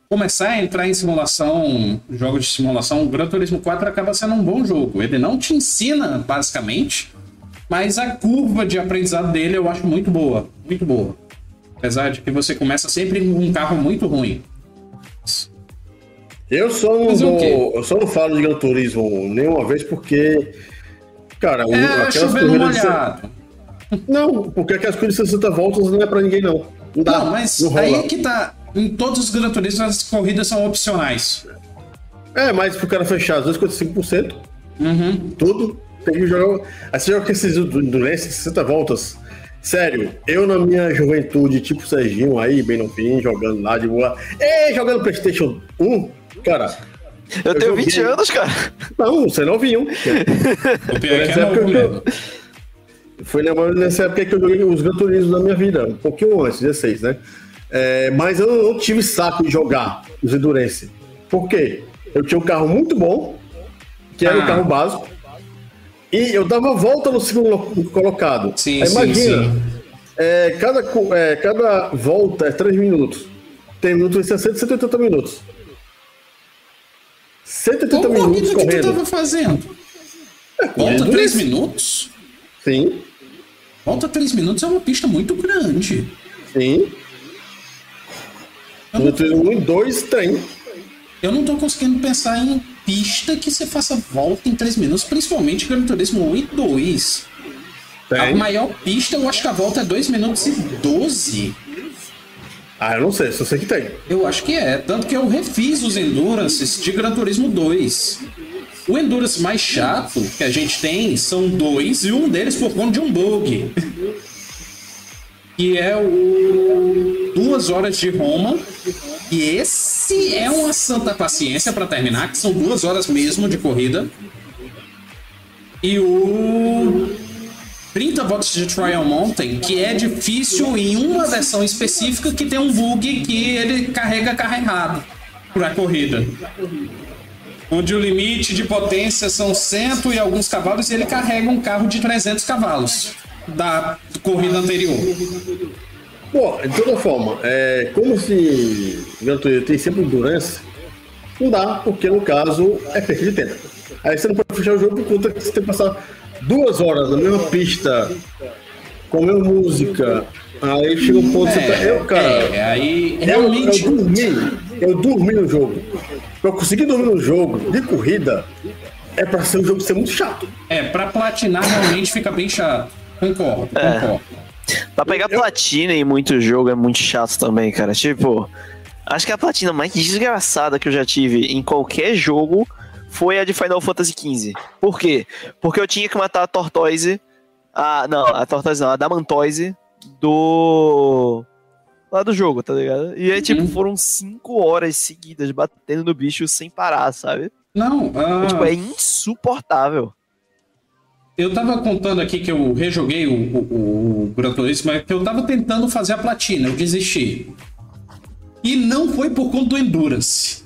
começar a entrar em simulação, jogos de simulação, o Gran Turismo 4 acaba sendo um bom jogo. Ele não te ensina, basicamente, mas a curva de aprendizado dele eu acho muito boa. Muito boa. Apesar de que você começa sempre com um carro muito ruim. Eu só não, eu só não falo de Gran Turismo nenhuma vez porque Cara, é, aquelas corridas. De... Não, porque aquelas corridas de 60 voltas não é pra ninguém, não. Não, dá, não mas não aí é que tá. Em todos os Gran Turismo as corridas são opcionais. É, mas pro cara fechar 255%, uhum. tudo, tem que jogar. Aí você joga com esses Endurance 60 voltas. Sério, eu na minha juventude, tipo Serginho aí, bem no fim, jogando lá de boa. Ei, jogando PlayStation 1, cara, eu, eu tenho joguei... 20 anos, cara. Não, você não viu. o pior é que é novo eu... Foi nessa época que eu joguei os Gran Turismo da minha vida, um pouquinho antes, 16, né? É, mas eu não tive saco de jogar os Endurance. Por quê? Eu tinha um carro muito bom, que era ah. um carro básico, e eu dava volta no segundo colocado. Sim, Aí, imagina, sim. É, cada, é, cada volta é 3 minutos. Tem minutos de 60 180 minutos. 180 Qual minutos correndo. que tu tava fazendo? É, Volta 3 minutos? Sim. Volta 3 minutos é uma pista muito grande. Sim. Eu não... 1 e 2 tem. Eu não tô conseguindo pensar em pista que você faça volta em 3 minutos, principalmente Gran Turismo 1 e 2. Tem. A maior pista, eu acho que a volta é 2 minutos e 12. Ah, eu não sei, só sei que tem. Eu acho que é. Tanto que eu refiz os Endurances de Gran Turismo 2. O Endurance mais chato que a gente tem são dois, e um deles por conta de um bug. que é o Duas Horas de Roma. E esse é uma santa paciência para terminar, que são duas horas mesmo de corrida. E o 30 volts de Trial Mountain, que é difícil em uma versão específica que tem um bug que ele carrega carro errado para a corrida onde o limite de potência são 100 e alguns cavalos, e ele carrega um carro de 300 cavalos da corrida anterior. Pô, de toda forma, é, como se Gran Turismo tem sempre endurance, não dá, porque no caso é perda de tempo. Aí você não pode fechar o jogo por conta que você tem que passar duas horas na mesma pista, com a mesma música. Aí chega um ponto é, que você tá. Eu, cara. É, aí realmente. Eu, eu dormi, eu dormi no jogo. Pra conseguir dormir no jogo de corrida, é pra ser um jogo ser muito chato. É, pra platinar realmente fica bem chato. Concordo, é. concordo. Pra pegar eu... platina em muito jogo é muito chato também, cara. Tipo, acho que a platina mais desgraçada que eu já tive em qualquer jogo foi a de Final Fantasy XV. Por quê? Porque eu tinha que matar a Tortoise. A, não, a Tortoise não, a Damantoise do lá do jogo, tá ligado? E aí, tipo, uhum. foram cinco horas seguidas batendo no bicho sem parar, sabe? Não, uh... tipo, é insuportável. Eu tava contando aqui que eu rejoguei o, o, o Gran Turismo, mas que eu tava tentando fazer a platina, eu desisti. E não foi por conta do Endurance.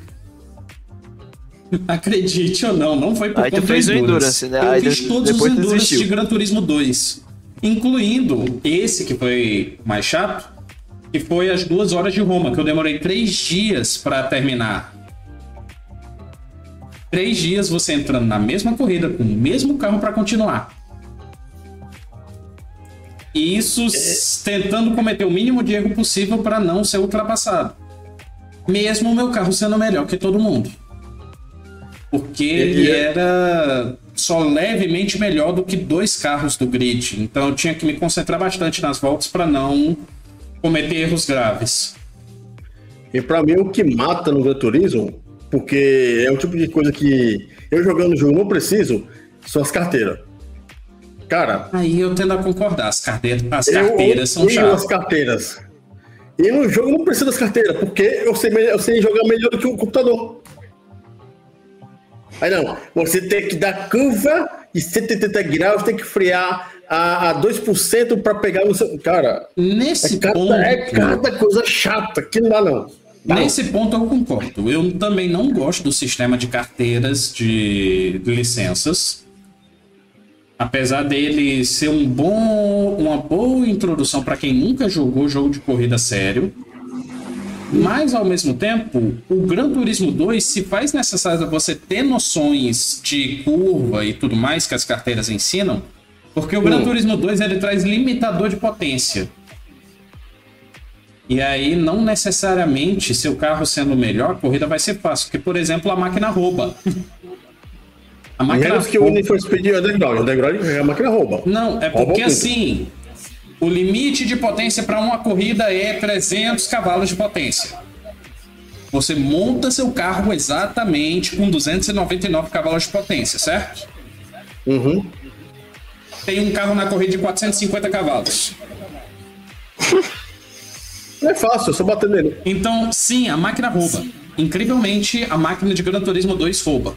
Acredite ou não, não foi por Aí conta do Endurance. Endurance né? Eu Aí fiz todos os Endurance de Gran Turismo 2. Incluindo esse que foi mais chato, que foi as duas horas de Roma, que eu demorei três dias para terminar. Três dias você entrando na mesma corrida, com o mesmo carro para continuar. E isso tentando cometer o mínimo de erro possível para não ser ultrapassado. Mesmo o meu carro sendo melhor que todo mundo. Porque ele é- era só levemente melhor do que dois carros do grid. Então eu tinha que me concentrar bastante nas voltas para não cometer erros graves. E para mim o que mata no Gran Turismo, porque é o tipo de coisa que eu jogando o jogo não preciso, são as carteiras. Cara. Aí eu tendo a concordar, as carteiras, as carteiras são chatas. as carteiras. E no jogo não preciso das carteiras, porque eu sei, eu sei jogar melhor do que o computador. Aí não, você tem que dar curva de 180 graus, tem que frear a, a 2% para pegar no seu. Cara, nesse é cada, ponto. É cada coisa chata que não dá, não. não. Nesse ponto eu concordo. Eu também não gosto do sistema de carteiras de licenças. Apesar dele ser um bom, uma boa introdução para quem nunca jogou jogo de corrida sério. Mas, ao mesmo tempo, o Gran Turismo 2 se faz necessário você ter noções de curva e tudo mais que as carteiras ensinam, porque o Gran hum. Turismo 2 ele traz limitador de potência. E aí, não necessariamente, seu carro sendo melhor, a corrida vai ser fácil. Porque, por exemplo, a máquina rouba. A máquina Menos que rouba... o Need for Speed Underground. O Underground a máquina rouba. Não, é porque assim, o limite de potência para uma corrida é 300 cavalos de potência. Você monta seu carro exatamente com 299 cavalos de potência, certo? Uhum tem um carro na corrida de 450 cavalos. É fácil, é só bater nele. Então, sim, a máquina rouba. Incrivelmente, a máquina de Gran Turismo 2 rouba.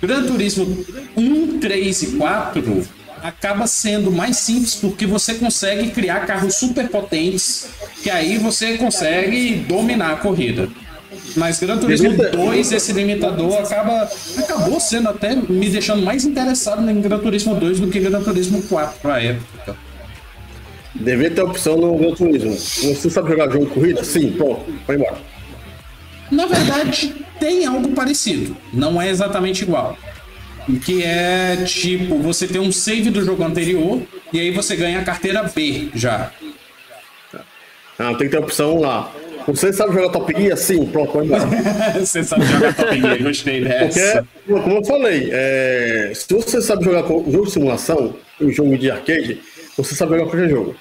Gran Turismo 1, 3 e 4 acaba sendo mais simples porque você consegue criar carros super potentes que aí você consegue dominar a corrida. Mas Gran Turismo 2, esse limitador acaba acabou sendo até me deixando mais interessado em Gran Turismo 2 do que Gran Turismo 4 pra época. Devia ter opção no Gran Turismo. Você sabe jogar jogo de corrida? Sim, pronto, vai embora. Na verdade, tem algo parecido. Não é exatamente igual. Que é tipo, você tem um save do jogo anterior e aí você ganha a carteira B já. Ah, tem que ter opção lá. Você sabe jogar Top Gear? Sim, pronto, vai embora. você sabe jogar Top Gear, gostei dessa. Porque, como eu falei, é, se você sabe jogar jogo de simulação, um jogo de arcade, você sabe jogar qualquer jogo.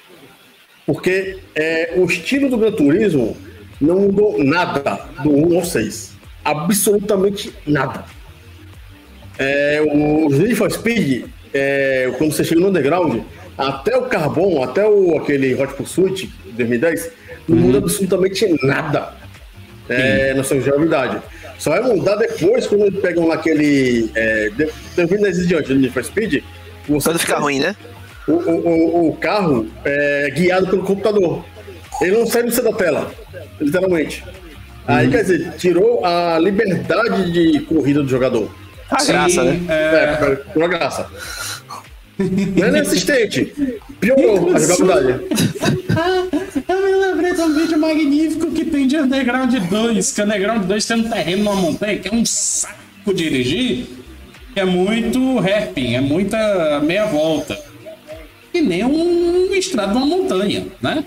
Porque é, o estilo do Gran Turismo não mudou nada do 1 ao 6. Absolutamente nada. É, o Need for Speed, é, quando você chega no underground, até o Carbon, até o, aquele Hot Pursuit 2010, não Uhum. muda absolutamente nada é, na sua jogabilidade. Só vai mudar depois quando eles pegam lá aquele. É, de- 2010 em diante do Need for Speed. Você Quando fica ruim, né? o, o, o- o carro é guiado pelo computador. Ele não sai do centro da tela, literalmente. Aí, Uhum. quer dizer, tirou a liberdade de corrida do jogador. A Sim, graça, né? É, por graça. Não é nem assistente. Piorou a jogabilidade. Um vídeo magnífico que tem de Underground 2, que Underground 2 tem um terreno numa montanha que é um saco dirigir, é muito hairpin, é muita meia volta. E nem um estrado numa montanha, né?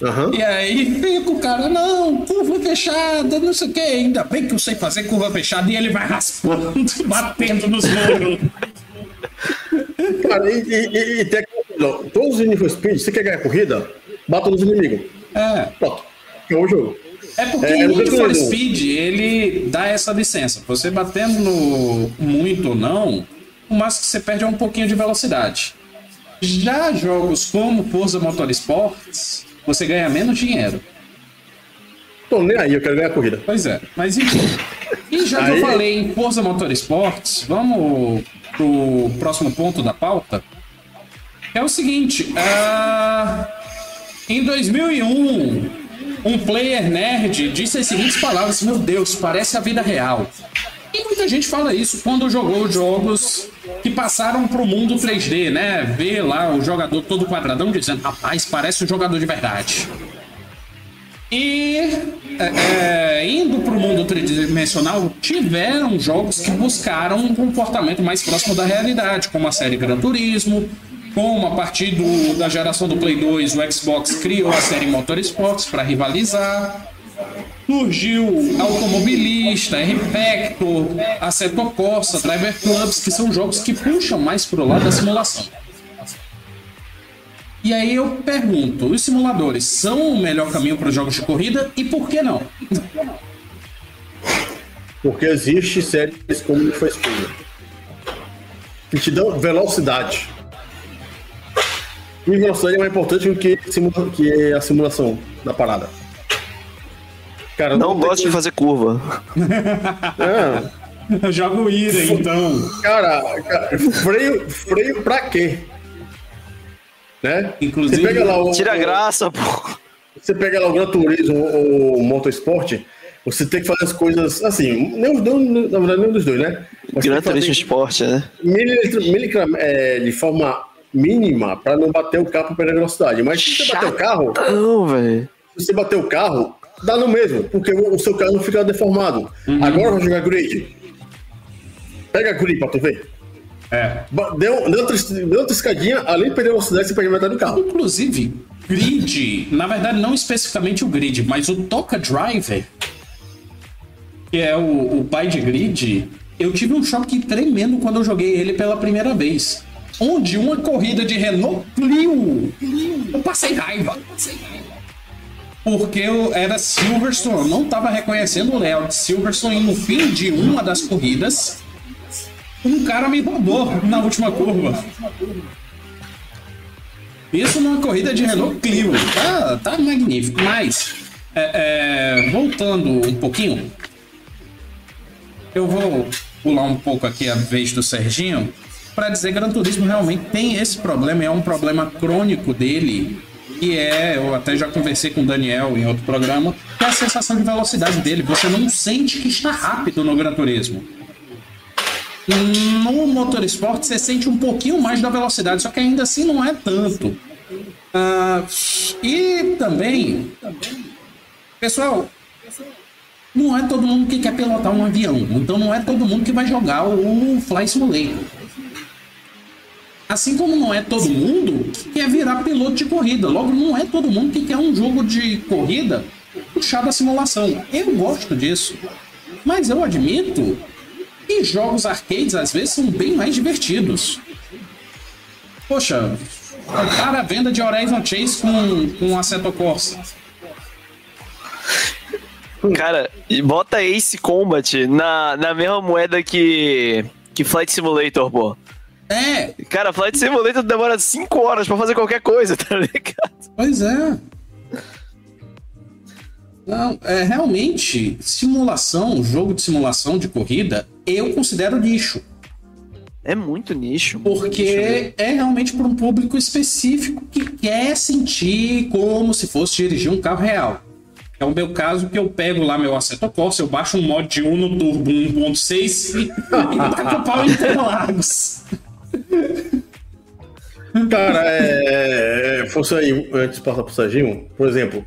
Aham. E aí fica o cara, não, curva fechada, não sei o que, ainda bem que eu sei fazer curva fechada, e ele vai raspando, batendo nos muros. Cara, e, e, e, e tem aquilo, todos os Need for Speed, você quer ganhar corrida, bata nos inimigos. É. Pronto. Acabou o jogo. É porque É, o Need for. Speed, ele dá essa licença. Você batendo no muito ou não, o máximo que você perde é um pouquinho de velocidade. Já jogos como Forza Motorsports, você ganha menos dinheiro. Tô nem aí, eu quero ganhar corrida. Pois é, mas enfim. E já que eu falei em Forza Motorsports, vamos pro próximo ponto da pauta. É o seguinte, ah, em 2001, um player nerd disse as seguintes palavras: Meu Deus, parece a vida real. E muita gente fala isso quando jogou jogos que passaram pro mundo 3D, né? Vê lá o jogador todo quadradão dizendo: Rapaz, parece um jogador de verdade. E é, é, indo para o mundo tridimensional, tiveram jogos que buscaram um comportamento mais próximo da realidade, como a série Gran Turismo, como a partir do- da geração do Play 2, o Xbox criou a série Motorsports para rivalizar. Surgiu Automobilista, R-Factor, Assetto Corsa, Driver Clubs, que são jogos que puxam mais pro lado da simulação. E aí eu pergunto, os simuladores são o melhor caminho para os jogos de corrida e por que não? Porque existe séries como for Speed. Que te dão velocidade. E velocidade é mais importante do que, simula- que a simulação da parada. Cara, Não tem gosto de coisa- fazer curva. É, Eu jogo Ira, então. cara, cara, freio, freio pra quê? Né? Inclusive- você pega lá o, Tira a o- graça, pô. Você pega lá o Gran Turismo ou o Motorsport, você tem que fazer as coisas assim, nem os dois, na verdade, nenhum dos dois, né? Mas Gran que Turismo Esporte, né? mililitro- miligram- é, de forma mínima para não bater o carro para perder velocidade. Mas se você bater o carro, Não, velho. se você bater o carro, dá no mesmo, porque o o seu carro não fica deformado. Agora vai jogar grid. Pega grid pra tu ver. É. Deu, deu, outra, deu outra escadinha, além de perder velocidade, você perde metade do carro. Inclusive, grid, na verdade não especificamente o grid, mas o Toca Driver, que é o, o pai de grid, eu tive um choque tremendo quando eu joguei ele pela primeira vez. Onde uma corrida de Renault Clio, eu passei raiva. Porque eu era Silverstone, eu não estava reconhecendo o layout Silverstone e no fim de uma das corridas, um cara me roubou na última curva. Isso numa corrida de Renault Clio. Tá, tá magnífico. Mas, é, é, voltando um pouquinho, eu vou pular um pouco aqui a vez do Serginho para dizer Gran Turismo realmente tem esse problema, é um problema crônico dele, que é, eu até já conversei com o Daniel em outro programa, que é a sensação de velocidade dele. Você não sente que está rápido no Gran Turismo. No Motorsport você sente um pouquinho mais da velocidade, só que ainda assim não é tanto. Ah, e também, pessoal, não é todo mundo que quer pilotar um avião, então não é todo mundo que vai jogar o Fly Simulator. Assim como não é todo mundo que quer virar piloto de corrida, logo não é todo mundo que quer um jogo de corrida puxado a simulação. Eu gosto disso, mas eu admito e jogos arcades às vezes são bem mais divertidos. Poxa, compara a venda de Horizon Chase com, com Assetto Corsa. Cara, bota Ace Combat na, na mesma moeda que, que Flight Simulator, pô. É, Cara, Flight Simulator demora 5 horas pra fazer qualquer coisa, tá ligado? pois é. Não, é realmente simulação, jogo de simulação de corrida, eu considero lixo. É muito nicho. muito nicho Porque mesmo. é realmente para um público específico que quer sentir como se fosse dirigir um carro real. É o meu caso que eu pego lá meu Assetto Corsa, eu baixo um mod de Uno Turbo 1.6 e, taco o pau em Interlagos. Cara, é, é, fosse aí, antes de passar pro Serginho, por exemplo,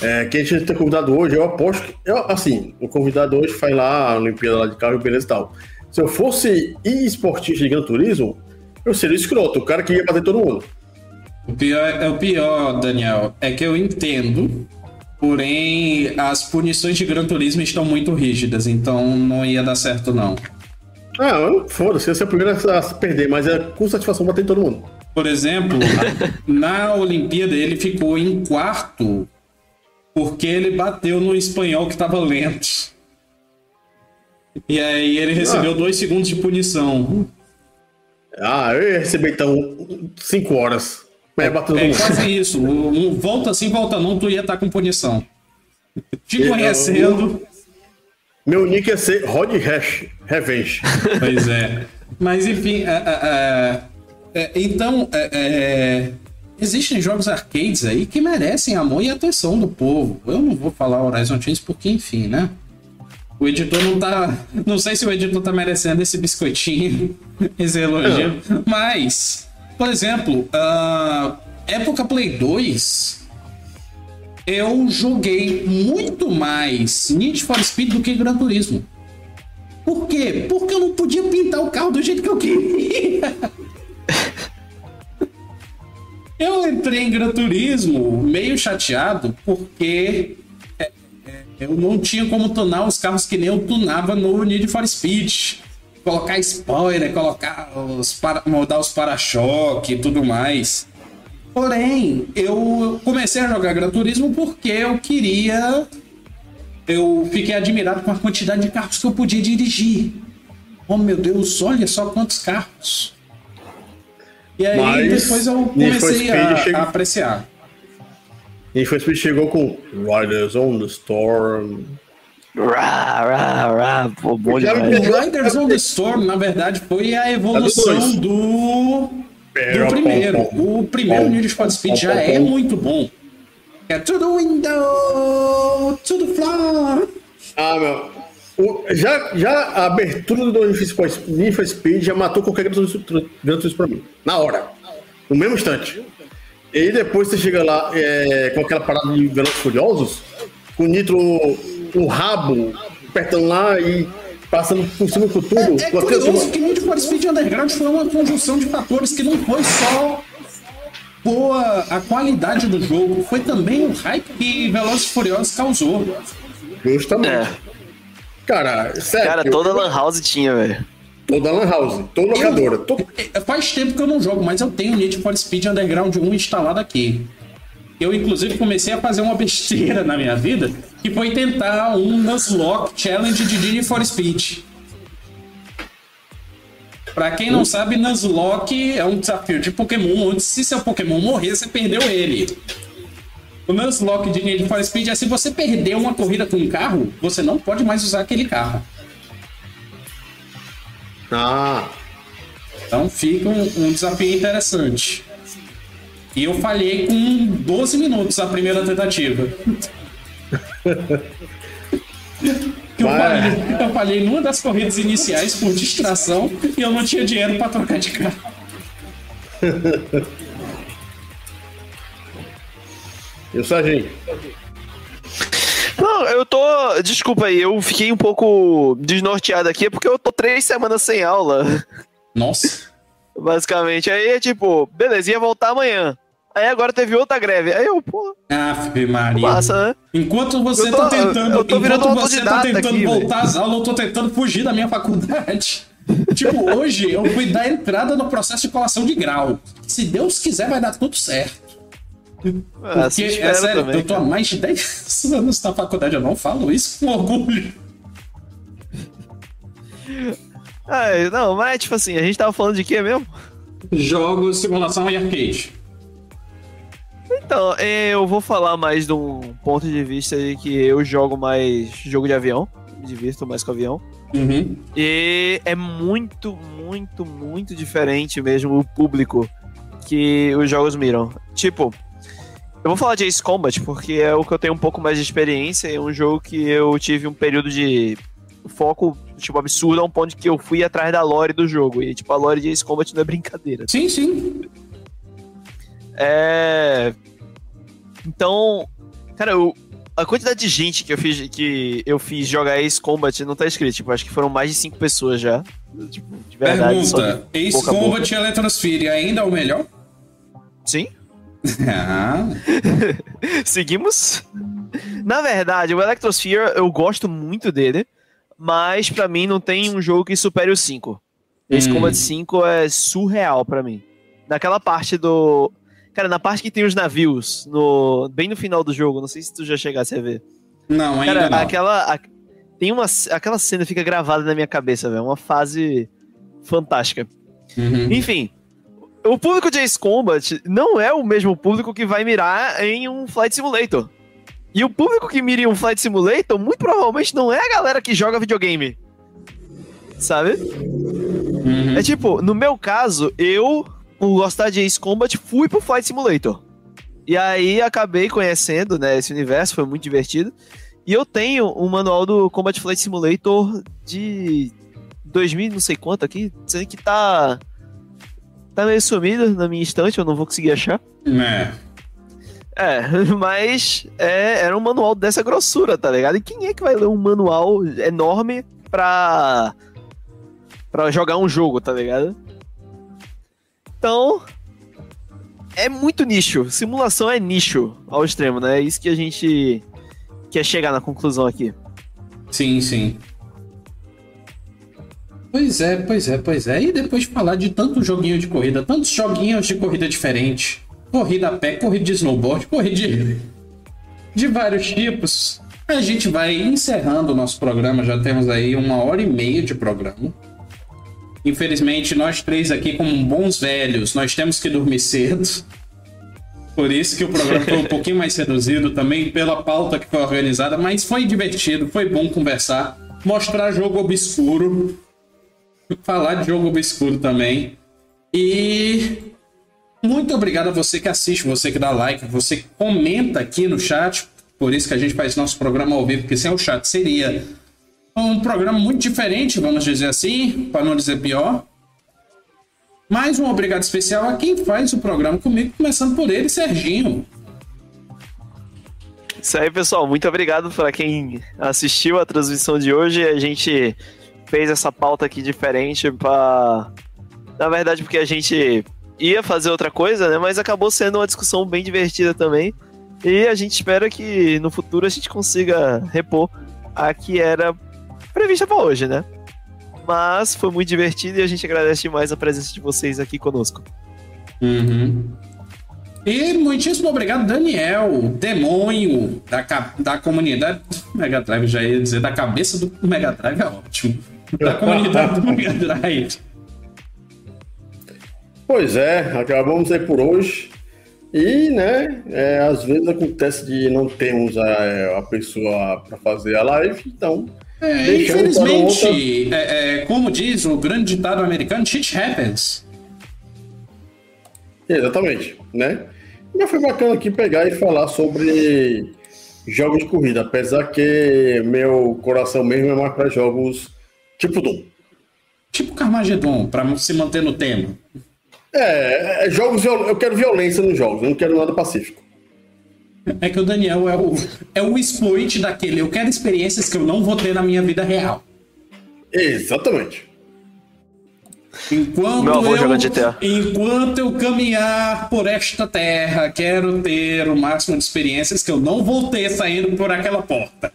é, quem a gente tem convidado hoje, eu aposto que, eu, assim, o convidado hoje faz lá a Olimpíada lá de carro e beleza e tal. Se eu fosse esportista de Gran Turismo, eu seria escroto, o cara que ia bater todo mundo. O pior, é o pior, Daniel, é que eu entendo, porém as punições de Gran Turismo estão muito rígidas, então não ia dar certo não. Ah, foda-se, eu ser o primeiro a se perder, mas é com satisfação bater em todo mundo. Por exemplo, na Olimpíada ele ficou em quarto porque ele bateu no espanhol que estava lento. E aí ele recebeu dois segundos de punição. Ah, eu ia receber então 5 horas. Bater todo É mundo. quase isso. Um, volta assim, volta não, tu ia estar com punição. Te conhecendo. Meu nick ia ser Rod Hash Revenge. Pois é. Mas enfim, é, é, é, é, então é, é, existem jogos arcades aí que merecem amor e atenção do povo. Eu não vou falar Horizon Chase porque, enfim, né? O editor não tá. Não sei se o editor tá merecendo esse biscoitinho, esse elogio. Mas, por exemplo, ah, época Play 2, eu joguei muito mais Need for Speed do que Gran Turismo. Por quê? Porque eu não podia pintar o carro do jeito que eu queria. Eu entrei em Gran Turismo meio chateado porque é, é, eu não tinha como tunar os carros que nem eu tunava no Need for Speed. Colocar spoiler, colocar os para, mudar os para-choque e tudo mais. Porém, eu comecei a jogar Gran Turismo porque eu queria eu fiquei admirado com a quantidade de carros que eu podia dirigir. Oh meu Deus, olha só quantos carros. E aí Mas depois eu comecei a, chega- a apreciar. E foi Speed chegou com Riders on the Storm. Rá, rá, rá. Pô, bom demais. Riders on the Storm, na verdade, foi a evolução dois. do, do primeiro. O primeiro Need for Speed já é muito bom. É the window, the floor. Ah, meu. O- já, já a abertura do Need for Speed- já matou qualquer Gran Turismo pra mim. Na hora. No mesmo instante. E aí depois você chega lá é, com aquela parada de Velozes Furiosos, com o Nitro, o rabo, apertando lá e passando por cima com tudo. É, é curioso que Need for Speed Underground foi uma conjunção de fatores que não foi só boa a qualidade do jogo, foi também o hype que Velozes e Furiosos causou. Justamente. É. Cara, sério. Cara, toda Lan House tinha, velho. Toda Lan House, toda locadora. todo- É, Faz tempo que eu não jogo, mas eu tenho Need for Speed Underground 1 instalado aqui. Eu, inclusive, comecei a fazer uma besteira na minha vida, que foi tentar um Nuzlocke Challenge de Need for Speed. Pra quem não sabe, Nuzlocke é um desafio de Pokémon, onde se seu Pokémon morrer, você perdeu ele. O Nuzlocke de Need for Speed é se você perder uma corrida com um carro, você não pode mais usar aquele carro. Ah, Então fica um, um desafio interessante. E eu falhei com 12 minutos a primeira tentativa. eu, Vai. falhei, eu falhei numa das corridas iniciais por distração e eu não tinha dinheiro para trocar de carro. e o Sarginho? Não, eu tô. Desculpa aí, eu fiquei um pouco desnorteado aqui porque eu tô três semanas sem aula, Nossa. basicamente. Aí é tipo, beleza, ia voltar amanhã. Aí agora teve outra greve. Aí eu, pô, Ave Maria. massa, né? Enquanto você Eu tô- tá tentando, eu tô virando enquanto você tá tentando aqui, voltar às aulas, eu tô tentando fugir da minha faculdade. tipo, hoje eu fui dar entrada no processo de colação de grau. Se Deus quiser, vai dar tudo certo. Ah, Porque, é sério, também, eu tô há mais de 10 anos na faculdade, eu não falo isso com orgulho. Ah, não, mas tipo assim, a gente tava falando de quê mesmo? Jogos, simulação e arcade. Então, eu vou falar mais de um ponto de vista de que eu jogo mais jogo de avião, me divirto mais com avião. Uhum. E é muito, muito, muito diferente mesmo o público que os jogos miram. Tipo, eu vou falar de Ace Combat porque é o que eu tenho um pouco mais de experiência. É um jogo que eu tive um período de foco, tipo, absurdo a um ponto que eu fui atrás da lore do jogo. E, tipo, a lore de Ace Combat não é brincadeira. Sim, sim. É. Então, cara, eu, a quantidade de gente que eu fiz que eu fiz jogar Ace Combat não tá escrito. Tipo, acho que foram mais de cinco pessoas já. Tipo, de verdade. Pergunta: de Ace Combat boca. e Electrosphere ainda é o melhor? Sim. Ah, Seguimos. Na verdade, o Electrosphere eu gosto muito dele, mas pra mim não tem um jogo que supere o 5. Esse Hum. Combat 5 é surreal pra mim. Naquela parte do. Cara, na parte que tem os navios, no bem no final do jogo, não sei se tu já chegasse a ver. não, ainda Cara, não. aquela. a- tem uma. Aquela cena fica gravada na minha cabeça, velho. Uma fase fantástica. Uhum. Enfim, o público de Ace Combat não é o mesmo público que vai mirar em um Flight Simulator. E o público que mira em um Flight Simulator, muito provavelmente não é a galera que joga videogame. Sabe? Uhum. É tipo, no meu caso, eu, por gostar de Ace Combat, fui pro Flight Simulator. E aí acabei conhecendo, né, esse universo, foi muito divertido. E eu tenho um manual do Combat Flight Simulator de 2000 não sei quanto aqui, dizendo que tá tá meio sumido na minha estante, eu não vou conseguir achar. É. É, mas é, era um manual dessa grossura, tá ligado? E quem é que vai ler um manual enorme pra, pra jogar um jogo, tá ligado? Então, é muito nicho. Simulação é nicho ao extremo, né? É isso que a gente quer chegar na conclusão aqui. Sim, sim. Pois é, pois é, pois é. E depois de falar de tanto joguinho de corrida, tantos joguinhos de corrida diferentes, corrida a pé, corrida de snowboard, corrida de, de vários tipos, a gente vai encerrando o nosso programa. Já temos aí uma hora e meia de programa. Infelizmente, nós três aqui, como bons velhos, nós temos que dormir cedo. Por isso que o programa foi um pouquinho mais reduzido também pela pauta que foi organizada, mas foi divertido, foi bom conversar, mostrar jogo obscuro, falar de jogo obscuro também. E muito obrigado a você que assiste, você que dá like, você que comenta aqui no chat. Por isso que a gente faz nosso programa ao vivo, porque sem o chat seria um programa muito diferente, vamos dizer assim, para não dizer pior. Mais um obrigado especial a quem faz o programa comigo, começando por ele, Serginho. Isso aí, pessoal. Muito obrigado para quem assistiu a transmissão de hoje. A gente fez essa pauta aqui diferente para, na verdade, porque a gente ia fazer outra coisa, né? Mas acabou sendo uma discussão bem divertida também. E a gente espera que no futuro a gente consiga repor a que era prevista para hoje, né? Mas foi muito divertido e a gente agradece demais a presença de vocês aqui conosco. Uhum. E muitíssimo obrigado, Daniel, demônio da, da comunidade do Mega Drive, já ia dizer, da cabeça do Mega Drive é ótimo. Da comunidade do Mega Drive. Pois é, acabamos aí por hoje. E, né, é, às vezes acontece de não termos a, a pessoa para fazer a live, então. É, para infelizmente, é, é, como diz o grande ditado americano, shit happens. Exatamente, né? Mas foi bacana aqui pegar e falar sobre jogos de corrida, apesar que meu coração mesmo é mais para jogos tipo Doom. Tipo Carmageddon, pra se manter no tema. É, é, jogos eu quero violência nos jogos, eu não quero nada pacífico. É que o Daniel é o, é o exploit daquele. Eu quero experiências que eu não vou ter na minha vida real. Exatamente. Enquanto Meu avô eu, joga GTA. enquanto eu caminhar por esta terra, quero ter o máximo de experiências que eu não vou ter saindo por aquela porta.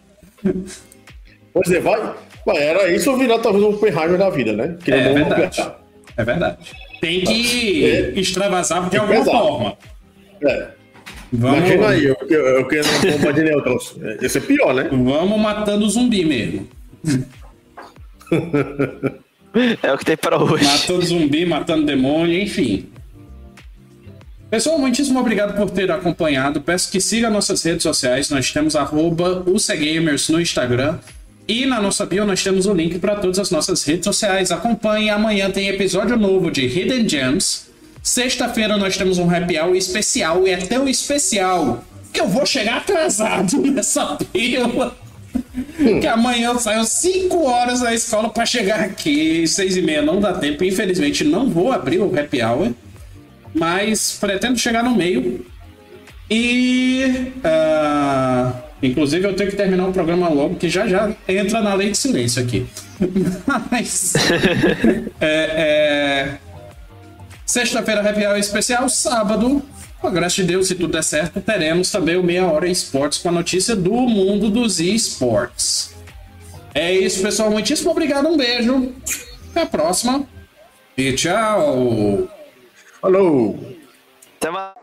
Pois é, vai, vai, era isso ou virar talvez um Oppenheimer da vida, né? Que É verdade. É verdade. Tem que É. extravasar de alguma pesar. forma. É. Vamos, Imagina aí, eu, eu, eu quero uma bomba de nêutrons. É, Ia ser pior, né? vamos matando zumbi mesmo. É o que tem para hoje. Matando zumbi, matando demônio, enfim. Pessoal, muitíssimo obrigado por ter acompanhado. Peço que siga nossas redes sociais. Nós temos arroba UCGamers no Instagram. E na nossa bio nós temos o link para todas as nossas redes sociais. Acompanhe, amanhã tem episódio novo de Hidden Gems. Sexta-feira nós temos um happy hour especial e é tão especial que eu vou chegar atrasado nessa pílula. que amanhã eu saio 5 horas da escola para chegar aqui, 6 e meia não dá tempo. Infelizmente não vou abrir o happy hour, mas pretendo chegar no meio. E. Uh Inclusive, eu tenho que terminar o programa logo, que já já entra na lei de silêncio aqui. Mas. é, é... Sexta-feira, Happy Hour especial. Sábado, com a graça de Deus, se tudo der certo, teremos também o Meia Hora Esportes com a notícia do mundo dos esportes. É isso, pessoal. Muitíssimo obrigado. Um beijo. Até a próxima. E tchau. Falou. Até mais.